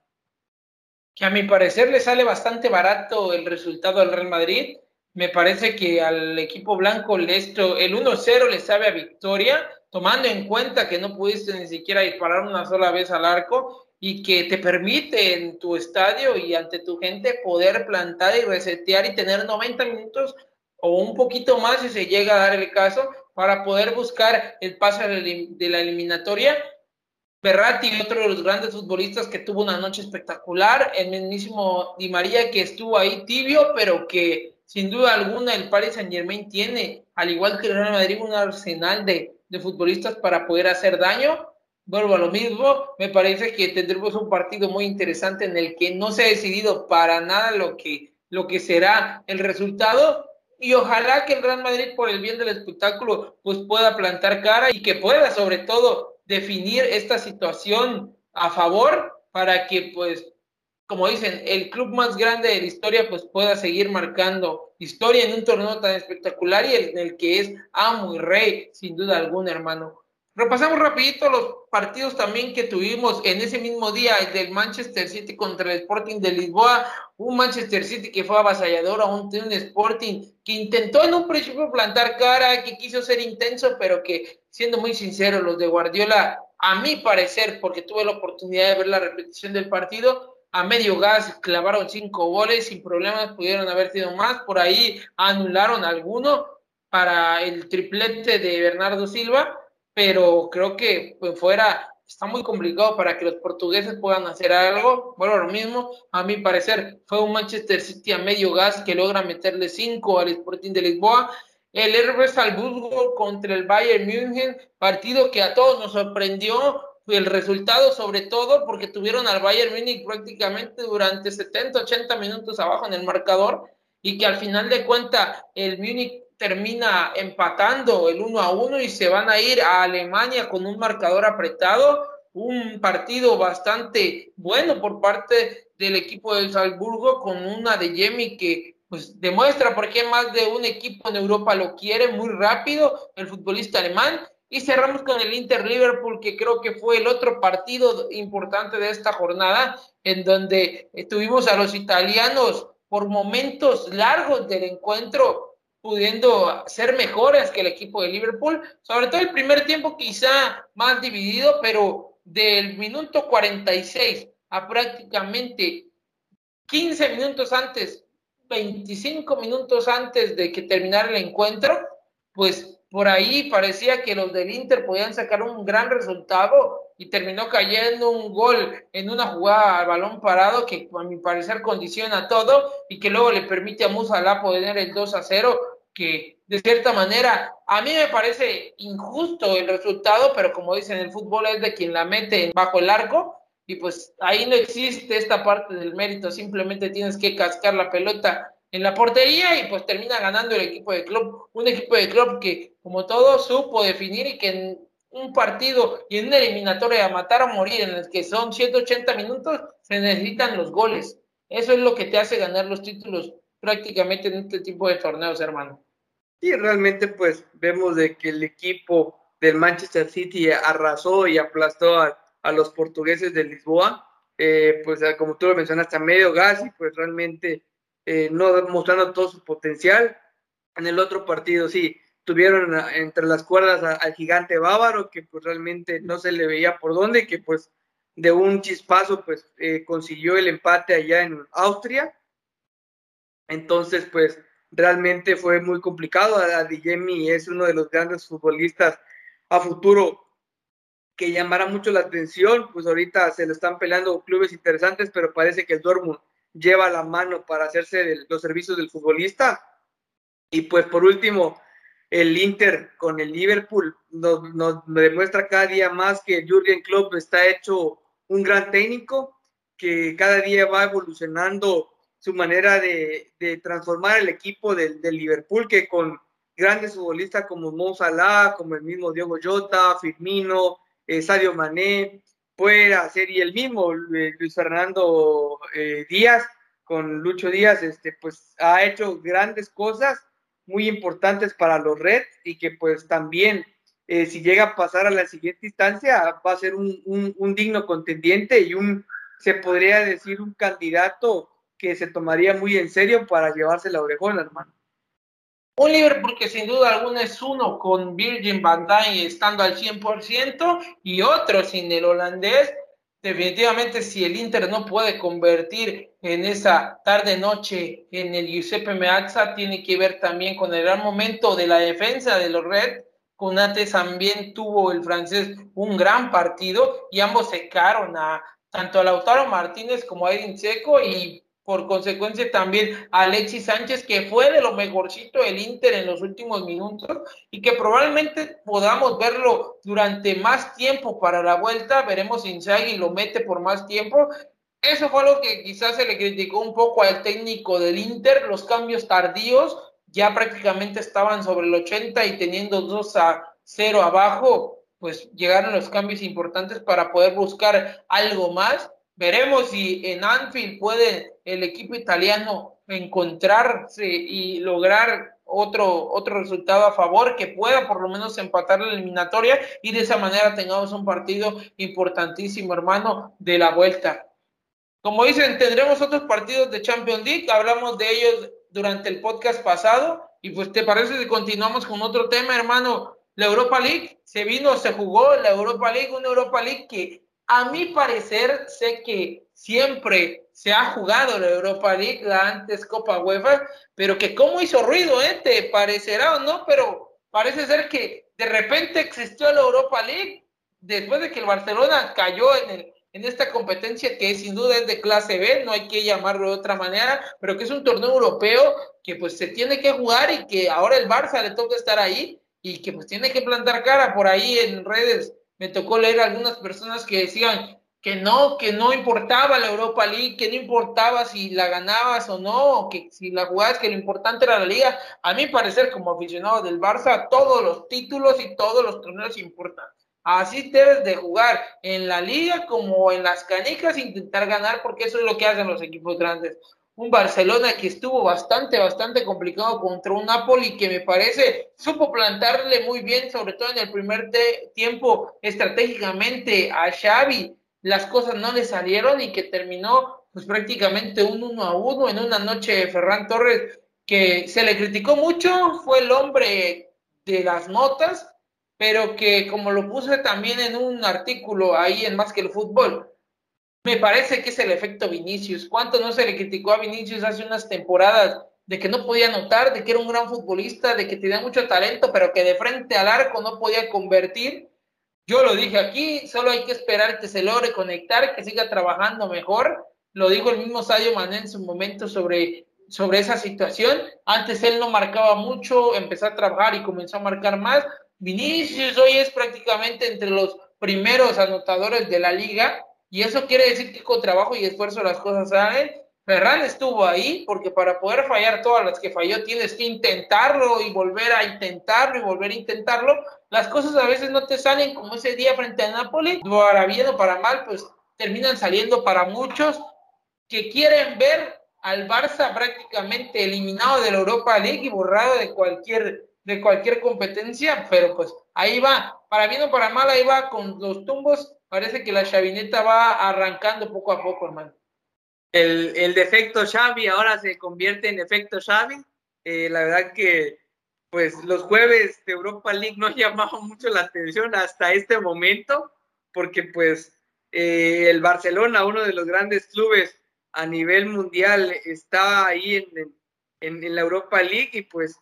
Que a mi parecer le sale bastante barato el resultado al Real Madrid me parece que al equipo blanco esto, el 1-0 le sabe a victoria, tomando en cuenta que no pudiste ni siquiera disparar una sola vez al arco y que te permite en tu estadio y ante tu gente poder plantar y resetear y tener 90 minutos o un poquito más si se llega a dar el caso para poder buscar el paso de la eliminatoria. Berratti, otro de los grandes futbolistas que tuvo una noche espectacular, el mismísimo Di María que estuvo ahí tibio, pero que sin duda alguna el Paris Saint Germain tiene, al igual que el Real Madrid, un arsenal de, futbolistas para poder hacer daño. Vuelvo a lo mismo, me parece que tendremos un partido muy interesante en el que no se ha decidido para nada lo que, lo que será el resultado y ojalá que el Real Madrid por el bien del espectáculo pues pueda plantar cara y que pueda sobre todo definir esta situación a favor para que pues como dicen, el club más grande de la historia pues pueda seguir marcando historia en un torneo tan espectacular y en el que es amo y rey, sin duda alguna, hermano. Repasamos rapidito los partidos también que tuvimos en ese mismo día, el del Manchester City contra el Sporting de Lisboa, un Manchester City que fue avasallador a un, un Sporting que intentó en un principio plantar cara, que quiso ser intenso, pero que, siendo muy sincero, los de Guardiola, a mi parecer, porque tuve la oportunidad de ver la repetición del partido, a medio gas clavaron cinco goles sin problemas, pudieron haber sido más, por ahí anularon alguno para el triplete de Bernardo Silva, pero creo que pues, fuera está muy complicado para que los portugueses puedan hacer algo. Bueno, lo mismo, a mi parecer, fue un Manchester City a medio gas que logra meterle cinco al Sporting de Lisboa. El RB Salzburgo contra el Bayern München, partido que a todos nos sorprendió el resultado sobre todo porque tuvieron al Bayern Múnich prácticamente durante 70, 80 minutos abajo en el marcador y que al final de cuenta el Múnich termina empatando el 1 a 1 y se van a ir a Alemania con un marcador apretado, un partido bastante bueno por parte del equipo del Salzburgo con una de Jemi que pues demuestra por qué más de un equipo en Europa lo quiere muy rápido, el futbolista alemán, y cerramos con el Inter Liverpool, que creo que fue el otro partido importante de esta jornada, en donde tuvimos a los italianos por momentos largos del encuentro, pudiendo ser mejores que el equipo de Liverpool, sobre todo el primer tiempo quizá más dividido, pero del minuto 46 a prácticamente 15 minutos antes, 25 minutos antes de que terminara el encuentro, pues por ahí parecía que los del Inter podían sacar un gran resultado y terminó cayendo un gol en una jugada al balón parado que a mi parecer condiciona todo y que luego le permite a Musala poner el 2 a 0 que de cierta manera a mí me parece injusto el resultado, pero como dicen el fútbol es de quien la mete bajo el arco y pues ahí no existe esta parte del mérito, simplemente tienes que cascar la pelota en la portería y pues termina ganando el equipo de club, un equipo de club que como todo supo definir y que en un partido y en una eliminatoria a matar o morir en el que son 180 minutos se necesitan los goles. Eso es lo que te hace ganar los títulos prácticamente en este tipo de torneos, hermano. Y realmente pues vemos de que el equipo del Manchester City arrasó y aplastó a, los portugueses de Lisboa, eh, pues como tú lo mencionaste, a medio gas y pues realmente eh, no mostrando todo su potencial. En el otro partido, sí, tuvieron entre las cuerdas al gigante bávaro, que pues realmente no se le veía por dónde, que pues de un chispazo pues eh, consiguió el empate allá en Austria. Entonces, pues realmente fue muy complicado. Adiyemi es uno de los grandes futbolistas a futuro que llamará mucho la atención. Pues ahorita se lo están peleando clubes interesantes, pero parece que el Dortmund lleva la mano para hacerse los servicios del futbolista. Y pues por último, el Inter con el Liverpool nos, demuestra cada día más que Jürgen Klopp está hecho un gran técnico, que cada día va evolucionando su manera de, transformar el equipo del, Liverpool, que con grandes futbolistas como Mo Salah, como el mismo Diego Jota, Firmino, eh, Sadio Mané, puede hacer, y el mismo eh, Luis Fernando eh, Díaz, con Lucho Díaz, este, pues ha hecho grandes cosas muy importantes para los Reds y que pues también si llega a pasar a la siguiente instancia va a ser un, un, digno contendiente y un, se podría decir, un candidato que se tomaría muy en serio para llevarse la orejona, hermano. Un Liverpool que sin duda alguna es uno con Virgin van Dijk estando al 100% y otro sin el holandés. Definitivamente si el Inter no puede convertir en esa tarde-noche en el Giuseppe Meazza, tiene que ver también con el gran momento de la defensa de los Reds. Conates también tuvo el francés un gran partido y ambos secaron a tanto a Lautaro Martínez como a Edin Seco y por consecuencia también Alexis Sánchez, que fue de lo mejorcito del Inter en los últimos minutos y que probablemente podamos verlo durante más tiempo para la vuelta. Veremos si Inzaghi lo mete por más tiempo. Eso fue lo que quizás se le criticó un poco al técnico del Inter, los cambios tardíos, ya prácticamente estaban sobre el 80 y teniendo 2 a 0 abajo, pues llegaron los cambios importantes para poder buscar algo más Veremos si en Anfield puede el equipo italiano encontrarse y lograr otro, otro resultado a favor, que pueda por lo menos empatar la eliminatoria y de esa manera tengamos un partido importantísimo, hermano, de la vuelta. Como dicen, tendremos otros partidos de Champions League, hablamos de ellos durante el podcast pasado y pues te parece que continuamos con otro tema, hermano. La Europa League se vino, se jugó la Europa League, una Europa League que a mi parecer sé que siempre se ha jugado la Europa League, la antes Copa UEFA, pero que cómo hizo ruido, ¿eh? Te parecerá o no, pero parece ser que de repente existió la Europa League después de que el Barcelona cayó en, el, en esta competencia que sin duda es de clase B, no hay que llamarlo de otra manera, pero que es un torneo europeo que pues se tiene que jugar y que ahora el Barça le toca estar ahí y que pues tiene que plantar cara por ahí en redes. Me tocó leer algunas personas que decían, que no, que no importaba la Europa League, que no importaba si la ganabas o no, que si la jugabas, que lo importante era la liga. A mí parecer como aficionado del Barça, todos los títulos y todos los torneos importan. Así debes de jugar en la liga como en las canicas, intentar ganar, porque eso es lo que hacen los equipos grandes. Un Barcelona que estuvo bastante, bastante complicado contra un Napoli que me parece supo plantarle muy bien, sobre todo en el primer tiempo estratégicamente a Xavi. Las cosas no le salieron y que terminó pues prácticamente un uno a uno en una noche Ferran Torres que se le criticó mucho, fue el hombre de las notas, pero que como lo puse también en un artículo ahí en Más que el Fútbol, me parece que es el efecto Vinicius. ¿Cuánto no se le criticó a Vinicius hace unas temporadas de que no podía anotar, de que era un gran futbolista, de que tenía mucho talento, pero que de frente al arco no podía convertir? Yo lo dije aquí, solo hay que esperar que se logre conectar, que siga trabajando mejor. Lo dijo el mismo Sadio Mané en su momento sobre, sobre esa situación. Antes él no marcaba mucho, empezó a trabajar y comenzó a marcar más. Vinicius hoy es prácticamente entre los primeros anotadores de la liga y eso quiere decir que con trabajo y esfuerzo las cosas salen. Ferran estuvo ahí porque para poder fallar todas las que falló tienes que intentarlo y volver a intentarlo y volver a intentarlo. Las cosas a veces no te salen como ese día frente a Napoli, para bien o para mal, pues terminan saliendo para muchos que quieren ver al Barça prácticamente eliminado de la Europa League y borrado de cualquier de cualquier competencia, pero pues ahí va, para bien o para mal, ahí va con los tumbos, parece que la chavineta va arrancando poco a poco, hermano. El, el defecto Xavi ahora se convierte en efecto Xavi, eh, la verdad que pues los jueves de Europa League no llamaban mucho la atención hasta este momento, porque pues eh, el Barcelona, uno de los grandes clubes a nivel mundial, está ahí en, en, la Europa League y pues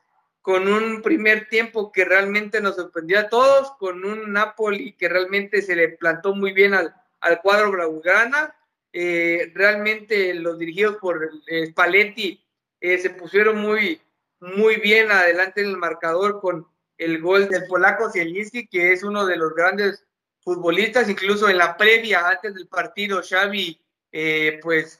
con un primer tiempo que realmente nos sorprendió a todos, con un Napoli que realmente se le plantó muy bien al, al cuadro blaugrana. Eh, realmente los dirigidos por eh, Spalletti se pusieron muy, muy bien adelante en el marcador con el gol del polaco Zielinski, que es uno de los grandes futbolistas, incluso en la previa, antes del partido, Xavi, eh, pues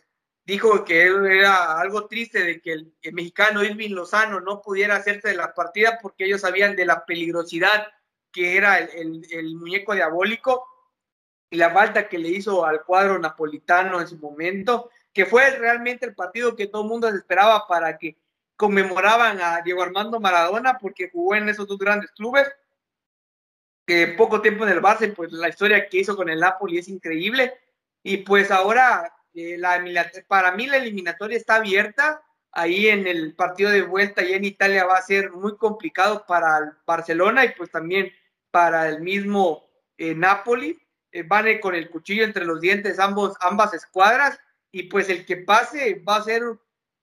dijo que era algo triste de que el, mexicano Irving Lozano no pudiera hacerse de la partida porque ellos sabían de la peligrosidad que era el, el muñeco diabólico y la falta que le hizo al cuadro napolitano en su momento, que fue realmente el partido que todo el mundo esperaba para que conmemoraban a Diego Armando Maradona porque jugó en esos dos grandes clubes. Que poco tiempo en el base, pues la historia que hizo con el Napoli es increíble. Y pues ahora, para mí la eliminatoria está abierta. Ahí en el partido de vuelta y en Italia va a ser muy complicado para el Barcelona y pues también para el mismo eh, Napoli. Eh, van con el cuchillo entre los dientes ambos, ambas escuadras y pues el que pase va a ser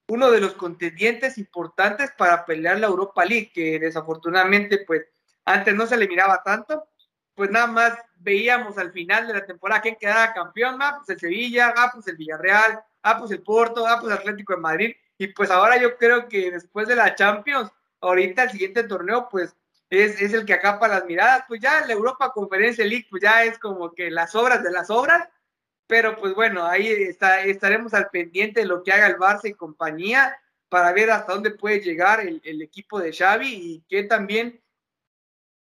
uno de los contendientes importantes para pelear la Europa League, que desafortunadamente, pues, antes no se le miraba tanto, pues nada más veíamos al final de la temporada quién quedaba campeón, ah, pues el Sevilla, ah, pues el Villarreal, ah, pues el Porto, ah, pues Atlético de Madrid, y pues ahora yo creo que después de la Champions, ahorita el siguiente torneo, pues, es, es el que acapa las miradas, pues ya la Europa Conferencia League, pues ya es como que las obras de las obras, pero pues bueno, ahí está, estaremos al pendiente de lo que haga el Barça y compañía para ver hasta dónde puede llegar el, equipo de Xavi y que también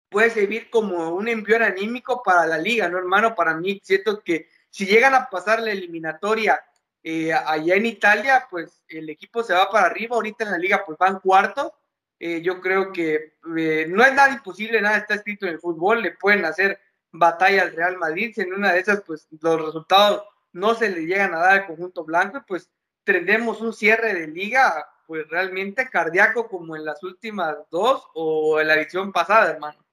puede servir como un envío anímico para la liga, ¿no, hermano? Para mí siento que si llegan a pasar la eliminatoria eh, allá en Italia, pues el equipo se va para arriba, ahorita en la liga pues van cuarto, eh, yo creo que eh, no es nada imposible, nada está escrito en el fútbol, le pueden hacer batalla al Real Madrid, si en una de esas pues los resultados no se le llegan a dar al conjunto blanco, pues tendremos un cierre de liga pues realmente cardíaco como en las últimas dos o en la edición pasada, hermano.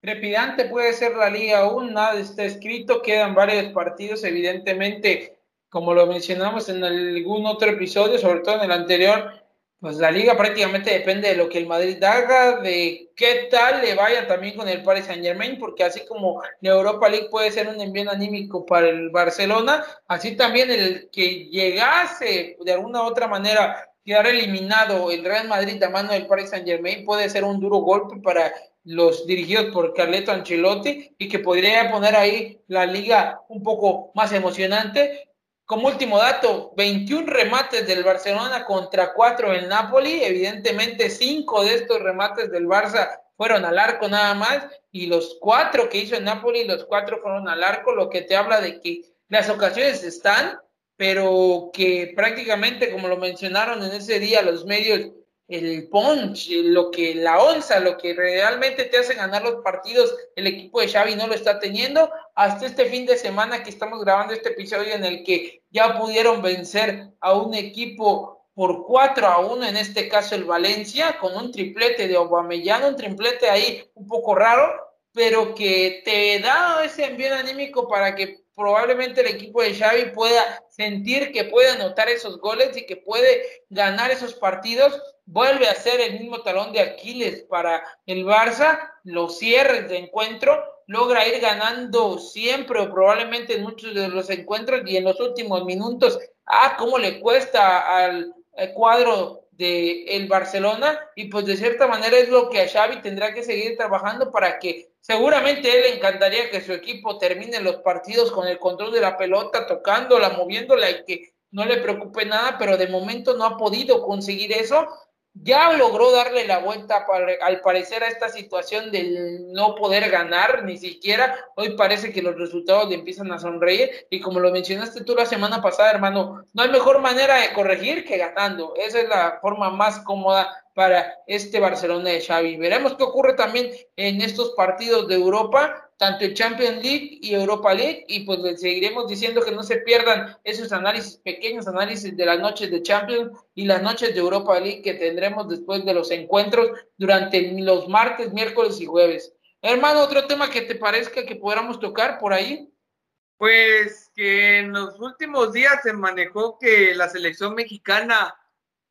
Trepidante puede ser la liga aún, nada está escrito, quedan varios partidos, evidentemente, como lo mencionamos en algún otro episodio, sobre todo en el anterior, pues la liga prácticamente depende de lo que el Madrid haga, de qué tal le vaya también con el Paris Saint Germain, porque así como la Europa League puede ser un envío anímico para el Barcelona, así también el que llegase de alguna u otra manera quedar eliminado el Real Madrid a mano del Paris Saint Germain puede ser un duro golpe para los dirigidos por Carleto Ancelotti y que podría poner ahí la liga un poco más emocionante como último dato, 21 remates del Barcelona contra 4 del Napoli. Evidentemente, 5 de estos remates del Barça fueron al arco nada más. Y los 4 que hizo el Napoli, los 4 fueron al arco, lo que te habla de que las ocasiones están, pero que prácticamente, como lo mencionaron en ese día los medios, el punch, lo que la onza, lo que realmente te hace ganar los partidos, el equipo de Xavi no lo está teniendo. Hasta este fin de semana que estamos grabando este episodio en el que ya pudieron vencer a un equipo por 4 a 1, en este caso el Valencia, con un triplete de Aubameyang, un triplete ahí un poco raro, pero que te da ese envío anímico para que probablemente el equipo de Xavi pueda sentir que puede anotar esos goles y que puede ganar esos partidos vuelve a ser el mismo talón de Aquiles para el Barça, los cierres de encuentro, logra ir ganando siempre o probablemente en muchos de los encuentros y en los últimos minutos, ah, cómo le cuesta al, cuadro de el Barcelona. Y pues de cierta manera es lo que a Xavi tendrá que seguir trabajando para que seguramente él le encantaría que su equipo termine los partidos con el control de la pelota, tocándola, moviéndola y que no le preocupe nada, pero de momento no ha podido conseguir eso ya logró darle la vuelta al parecer a esta situación del no poder ganar ni siquiera. Hoy parece que los resultados le empiezan a sonreír y como lo mencionaste tú la semana pasada, hermano, no hay mejor manera de corregir que ganando. Esa es la forma más cómoda para este Barcelona de Xavi. Veremos qué ocurre también en estos partidos de Europa tanto el Champions League y Europa League y pues les seguiremos diciendo que no se pierdan esos análisis, pequeños análisis de las noches de Champions y las noches de Europa League que tendremos después de los encuentros durante los martes, miércoles y jueves. Hermano, otro tema que te parezca que podamos tocar por ahí. Pues que en los últimos días se manejó que la selección mexicana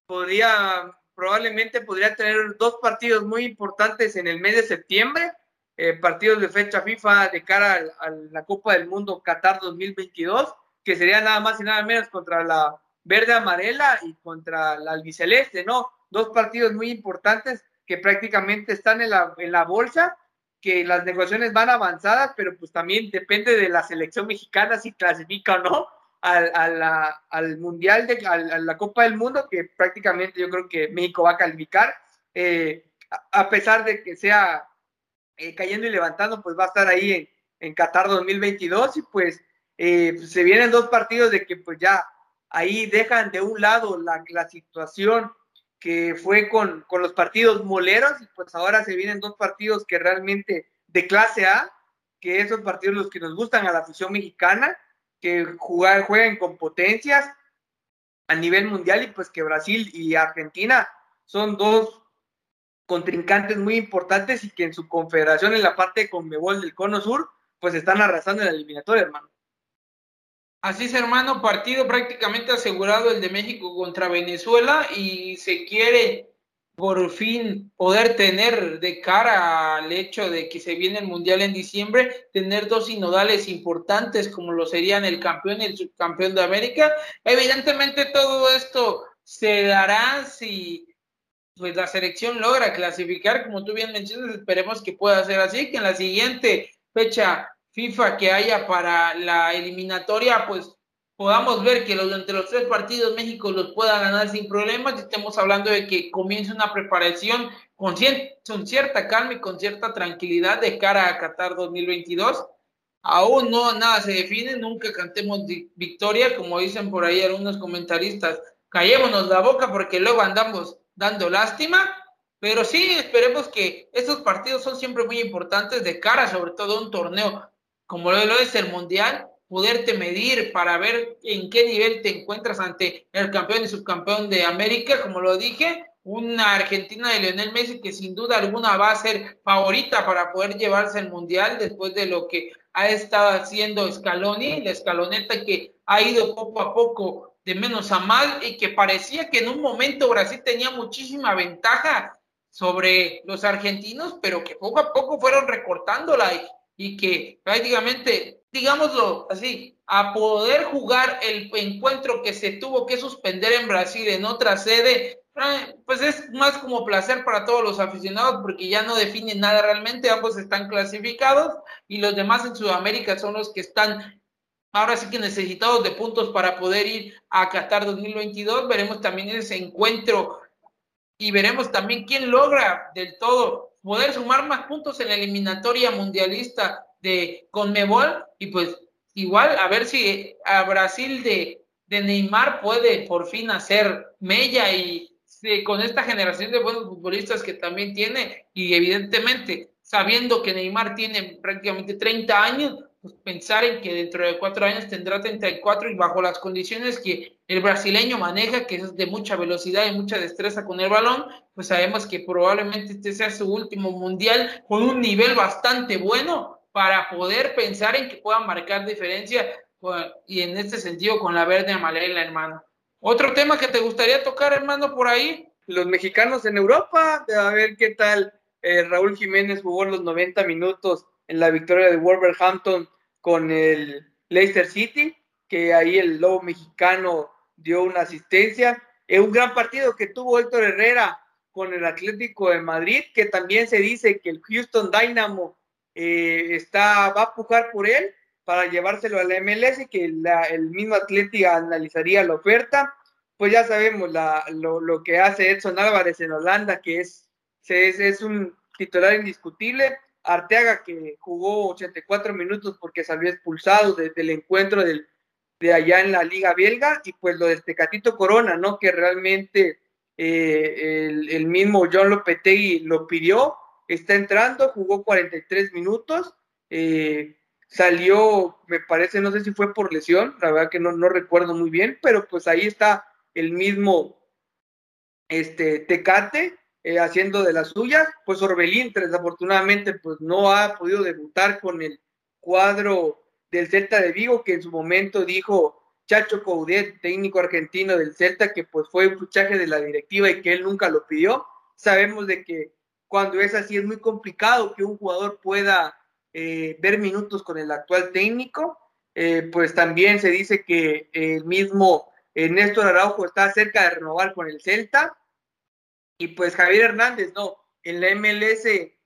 podría, probablemente podría tener dos partidos muy importantes en el mes de septiembre eh, partidos de fecha FIFA de cara a, la Copa del Mundo Qatar 2022, que sería nada más y nada menos contra la verde amarela y contra la albiceleste, ¿no? Dos partidos muy importantes que prácticamente están en la, en la bolsa, que las negociaciones van avanzadas, pero pues también depende de la selección mexicana si clasifica o no al, al Mundial, de, a, la Copa del Mundo, que prácticamente yo creo que México va a calificar, eh, a pesar de que sea eh, cayendo y levantando, pues va a estar ahí en, Qatar 2022 y pues, eh, pues, se vienen dos partidos de que pues ya ahí dejan de un lado la, la situación que fue con, con, los partidos moleros y pues ahora se vienen dos partidos que realmente de clase A, que esos partidos los que nos gustan a la afición mexicana, que jugar, jueguen con potencias a nivel mundial y pues que Brasil y Argentina son dos contrincantes muy importantes y que en su confederación en la parte de Conmebol del Cono Sur, pues están arrasando en la eliminatoria, hermano. Así es, hermano, partido prácticamente asegurado el de México contra Venezuela y se quiere por fin poder tener de cara al hecho de que se viene el Mundial en diciembre, tener dos sinodales importantes como lo serían el campeón y el subcampeón de América. Evidentemente todo esto se dará si pues la selección logra clasificar, como tú bien mencionas, esperemos que pueda ser así, que en la siguiente fecha FIFA que haya para la eliminatoria, pues podamos ver que los, entre los tres partidos México los pueda ganar sin problemas, estemos hablando de que comience una preparación con, con cierta calma y con cierta tranquilidad de cara a Qatar 2022. aún no nada se define, nunca cantemos victoria, como dicen por ahí algunos comentaristas, callémonos la boca porque luego andamos dando lástima, pero sí esperemos que estos partidos son siempre muy importantes de cara, sobre todo a un torneo como lo es el Mundial, poderte medir para ver en qué nivel te encuentras ante el campeón y subcampeón de América, como lo dije, una Argentina de Lionel Messi que sin duda alguna va a ser favorita para poder llevarse el Mundial después de lo que ha estado haciendo Scaloni, la escaloneta que ha ido poco a poco de menos a más y que parecía que en un momento Brasil tenía muchísima ventaja sobre los argentinos, pero que poco a poco fueron recortándola y, y que prácticamente digámoslo así, a poder jugar el encuentro que se tuvo que suspender en Brasil en otra sede, eh, pues es más como placer para todos los aficionados porque ya no definen nada realmente, ambos están clasificados y los demás en Sudamérica son los que están ahora sí que necesitados de puntos para poder ir a Qatar 2022. Veremos también ese encuentro y veremos también quién logra del todo poder sumar más puntos en la eliminatoria mundialista de Conmebol y pues igual a ver si a Brasil de, de Neymar puede por fin hacer mella y con esta generación de buenos futbolistas que también tiene y evidentemente sabiendo que Neymar tiene prácticamente 30 años, pensar en que dentro de cuatro años tendrá 34 y bajo las condiciones que el brasileño maneja, que es de mucha velocidad y mucha destreza con el balón, pues sabemos que probablemente este sea su último mundial con un nivel bastante bueno para poder pensar en que puedan marcar diferencia y en este sentido con la verde amarela, hermano. Otro tema que te gustaría tocar, hermano, por ahí. Los mexicanos en Europa, a ver qué tal. Eh, Raúl Jiménez jugó los 90 minutos en la victoria de Wolverhampton con el Leicester City, que ahí el lobo mexicano dio una asistencia. Es un gran partido que tuvo Héctor Herrera con el Atlético de Madrid, que también se dice que el Houston Dynamo eh, está, va a pujar por él para llevárselo a la MLS y que el mismo Atlético analizaría la oferta. Pues ya sabemos lo, que hace Edson Álvarez en Holanda, que es, es, es un titular indiscutible. Arteaga, que jugó 84 minutos porque salió expulsado desde el encuentro del, de allá en la Liga Belga, y pues lo de Tecatito Corona, ¿no? Que realmente eh, el, el, mismo John Lopetegui lo pidió, está entrando, jugó 43 minutos, eh, salió, me parece, no sé si fue por lesión, la verdad que no, no recuerdo muy bien, pero pues ahí está el mismo este, Tecate eh, haciendo de las suyas, pues Orbelín desafortunadamente pues no ha podido debutar con el cuadro del Celta de Vigo, que en su momento dijo Chacho Coudet, técnico argentino del Celta, que pues fue un fichaje de la directiva y que él nunca lo pidió. Sabemos de que cuando es así, es muy complicado que un jugador pueda eh, ver minutos con el actual técnico. Eh, pues también se dice que el mismo Néstor Araujo está cerca de renovar con el Celta. Y pues Javier Hernández, no, en la MLS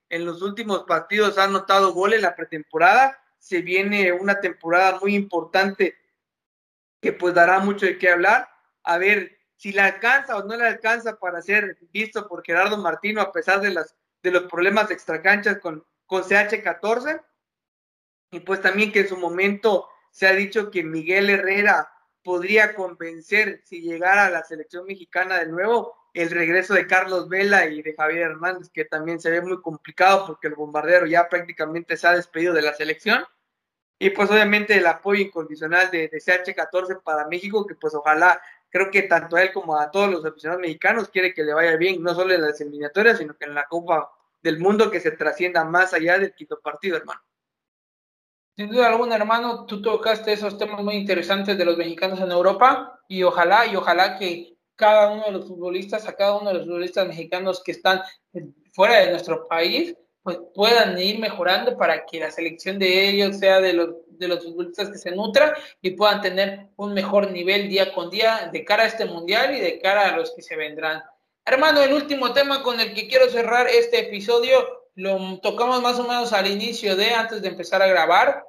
en los últimos partidos ha anotado goles la pretemporada. Se viene una temporada muy importante que pues dará mucho de qué hablar. A ver si le alcanza o no le alcanza para ser visto por Gerardo Martino a pesar de, las, de los problemas extracanchas con, con CH14. Y pues también que en su momento se ha dicho que Miguel Herrera podría convencer si llegara a la selección mexicana de nuevo el regreso de Carlos Vela y de Javier Hernández, que también se ve muy complicado porque el bombardero ya prácticamente se ha despedido de la selección. Y pues obviamente el apoyo incondicional de, de CH14 para México, que pues ojalá creo que tanto a él como a todos los aficionados mexicanos quiere que le vaya bien, no solo en las eliminatorias, sino que en la Copa del Mundo que se trascienda más allá del quinto partido, hermano. Sin duda alguna, hermano, tú tocaste esos temas muy interesantes de los mexicanos en Europa y ojalá, y ojalá que cada uno de los futbolistas, a cada uno de los futbolistas mexicanos que están fuera de nuestro país, pues puedan ir mejorando para que la selección de ellos sea de los de los futbolistas que se nutran y puedan tener un mejor nivel día con día de cara a este mundial y de cara a los que se vendrán. Hermano, el último tema con el que quiero cerrar este episodio lo tocamos más o menos al inicio de, antes de empezar a grabar.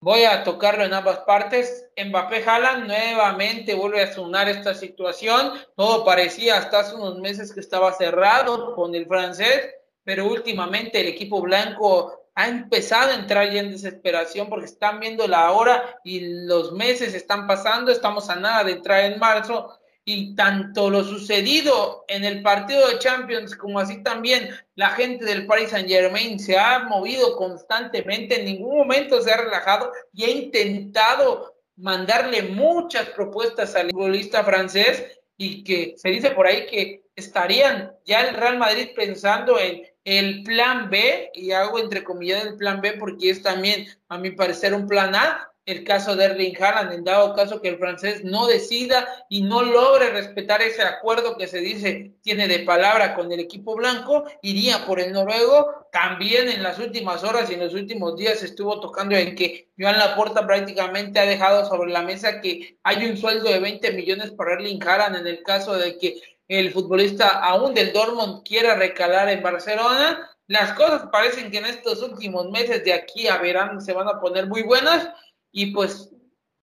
Voy a tocarlo en ambas partes. Mbappé Haaland nuevamente vuelve a sonar esta situación. Todo parecía hasta hace unos meses que estaba cerrado con el francés, pero últimamente el equipo blanco ha empezado a entrar ya en desesperación porque están viendo la hora y los meses están pasando, estamos a nada de entrar en marzo y tanto lo sucedido en el partido de Champions como así también la gente del Paris Saint Germain se ha movido constantemente, en ningún momento se ha relajado y ha intentado mandarle muchas propuestas al futbolista francés y que se dice por ahí que estarían ya el Real Madrid pensando en el plan B, y hago entre comillas el plan B porque es también, a mi parecer, un plan A, el caso de Erling Haaland, en dado caso que el francés no decida y no logre respetar ese acuerdo que se dice tiene de palabra con el equipo blanco, iría por el noruego. También en las últimas horas y en los últimos días estuvo tocando en que Joan Laporta prácticamente ha dejado sobre la mesa que hay un sueldo de 20 millones para Erling Haaland en el caso de que el futbolista aún del Dortmund quiera recalar en Barcelona. Las cosas parecen que en estos últimos meses de aquí a verano se van a poner muy buenas y pues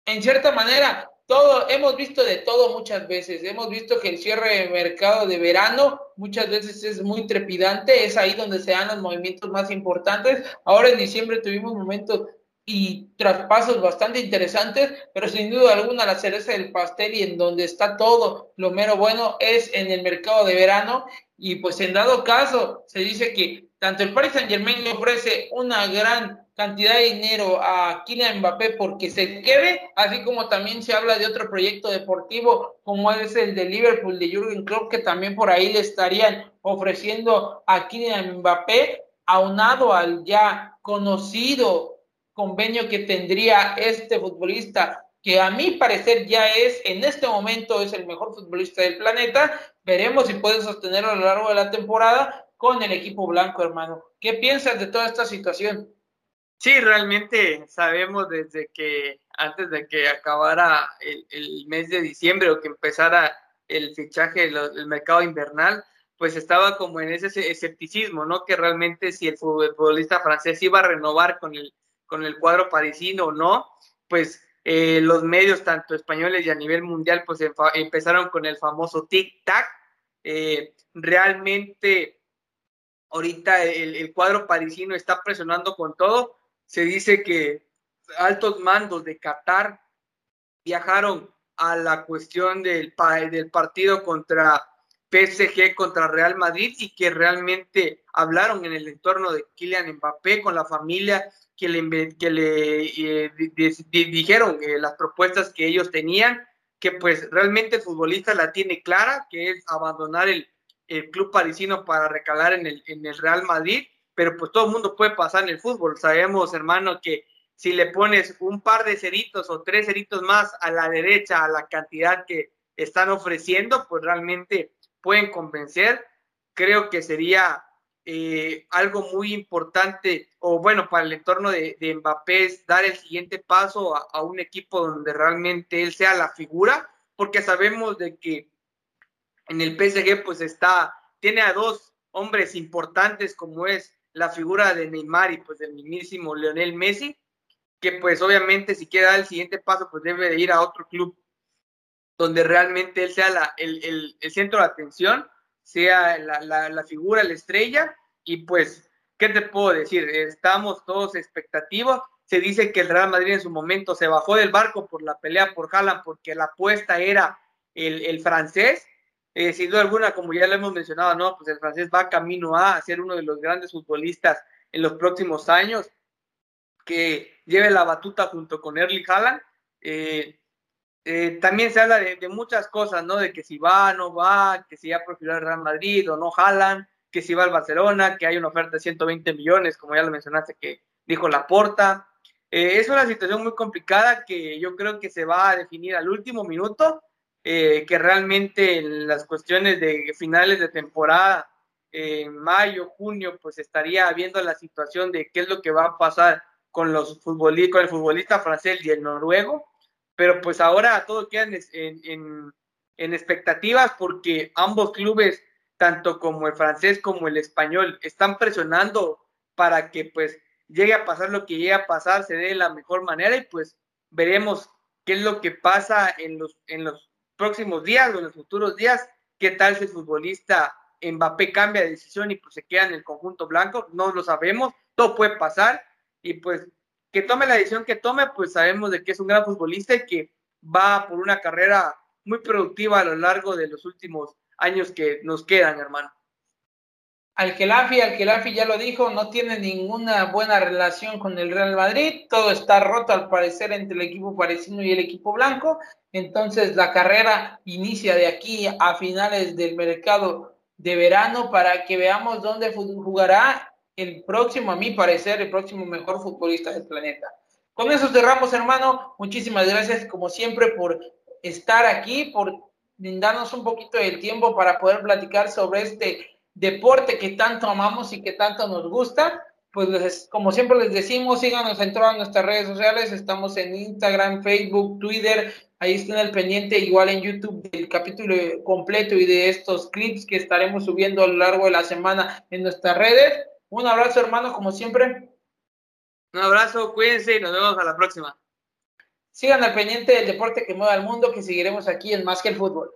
en cierta manera todo hemos visto de todo muchas veces. Hemos visto que el cierre de mercado de verano muchas veces es muy trepidante, es ahí donde se dan los movimientos más importantes. Ahora en diciembre tuvimos momentos y traspasos bastante interesantes, pero sin duda alguna la cereza del pastel y en donde está todo lo mero bueno es en el mercado de verano y pues en dado caso se dice que tanto el Paris Saint Germain le ofrece una gran cantidad de dinero a Kylian Mbappé porque se quede, así como también se habla de otro proyecto deportivo como es el de Liverpool de Jürgen Klopp que también por ahí le estarían ofreciendo a Kylian Mbappé aunado al ya conocido convenio que tendría este futbolista, que a mi parecer ya es, en este momento es el mejor futbolista del planeta. Veremos si puede sostenerlo a lo largo de la temporada con el equipo blanco, hermano. ¿Qué piensas de toda esta situación? Sí, realmente sabemos desde que antes de que acabara el, mes de diciembre o que empezara el fichaje, el mercado invernal, pues estaba como en ese escepticismo, ¿no? Que realmente si el futbolista francés iba a renovar con el con el cuadro parisino o no, pues eh, los medios, tanto españoles y a nivel mundial, pues empezaron con el famoso tic-tac. Eh, realmente, ahorita el, cuadro parisino está presionando con todo. Se dice que altos mandos de Qatar viajaron a la cuestión del, del partido contra PSG contra Real Madrid y que realmente hablaron en el entorno de Kylian Mbappé con la familia que le, que le eh, dijeron eh, las propuestas que ellos tenían, que pues realmente el futbolista la tiene clara, que es abandonar el, club parisino para recalar en el, en el Real Madrid, pero pues todo el mundo puede pasar en el fútbol. Sabemos, hermano, que si le pones un par de ceritos o tres ceritos más a la derecha a la cantidad que están ofreciendo, pues realmente pueden convencer. Creo que sería eh, algo muy importante, o bueno, para el entorno de, Mbappé es dar el siguiente paso a, un equipo donde realmente él sea la figura, porque sabemos de que en el PSG pues está, tiene a dos hombres importantes como es la figura de Neymar y pues del mismísimo Lionel Messi, que pues obviamente si quiere dar el siguiente paso pues debe de ir a otro club donde realmente él sea la, el, el centro de atención sea la, la, figura, la estrella, y pues, ¿qué te puedo decir? Estamos todos expectativos. Se dice que el Real Madrid en su momento se bajó del barco por la pelea por Haaland, porque la apuesta era el, francés. Eh, sin duda alguna, como ya lo hemos mencionado, no, pues el francés va camino a ser uno de los grandes futbolistas en los próximos años, que lleve la batuta junto con Erling Haaland. Eh, eh, también se habla de, muchas cosas, ¿no? De que si va, no va, que si ya prefirió el Real Madrid o no jalan, que si va al Barcelona, que hay una oferta de 120 millones, como ya lo mencionaste, que dijo Laporta. Eh, es una situación muy complicada que yo creo que se va a definir al último minuto, eh, que realmente en las cuestiones de finales de temporada, en mayo, junio, pues estaría viendo la situación de qué es lo que va a pasar con, los futbolistas, con el futbolista francés y el noruego. Pero pues ahora todo queda en, expectativas porque ambos clubes, tanto como el francés como el español, están presionando para que pues llegue a pasar lo que llegue a pasar, se dé de la mejor manera y pues veremos qué es lo que pasa en los, en los próximos días o en los futuros días, qué tal si el futbolista Mbappé cambia de decisión y pues se queda en el conjunto blanco, no lo sabemos, todo puede pasar y pues que tome la decisión que tome, pues sabemos de que es un gran futbolista y que va por una carrera muy productiva a lo largo de los últimos años que nos quedan, hermano. Al Gelafi, al Gelafi ya lo dijo, no tiene ninguna buena relación con el Real Madrid, todo está roto al parecer entre el equipo parisino y el equipo blanco, entonces la carrera inicia de aquí a finales del mercado de verano para que veamos dónde jugará el próximo, a mi parecer, el próximo mejor futbolista del planeta. Con eso cerramos, hermano. Muchísimas gracias, como siempre, por estar aquí, por brindarnos un poquito del tiempo para poder platicar sobre este deporte que tanto amamos y que tanto nos gusta, pues como siempre les decimos, síganos en todas nuestras redes sociales, estamos en Instagram, Facebook, Twitter, ahí estén al pendiente, igual en YouTube del capítulo completo y de estos clips que estaremos subiendo a lo largo de la semana en nuestras redes. Un abrazo hermano, como siempre. Un abrazo, cuídense y nos vemos a la próxima. Sigan al pendiente del deporte que mueve al mundo, que seguiremos aquí en Más que el Fútbol.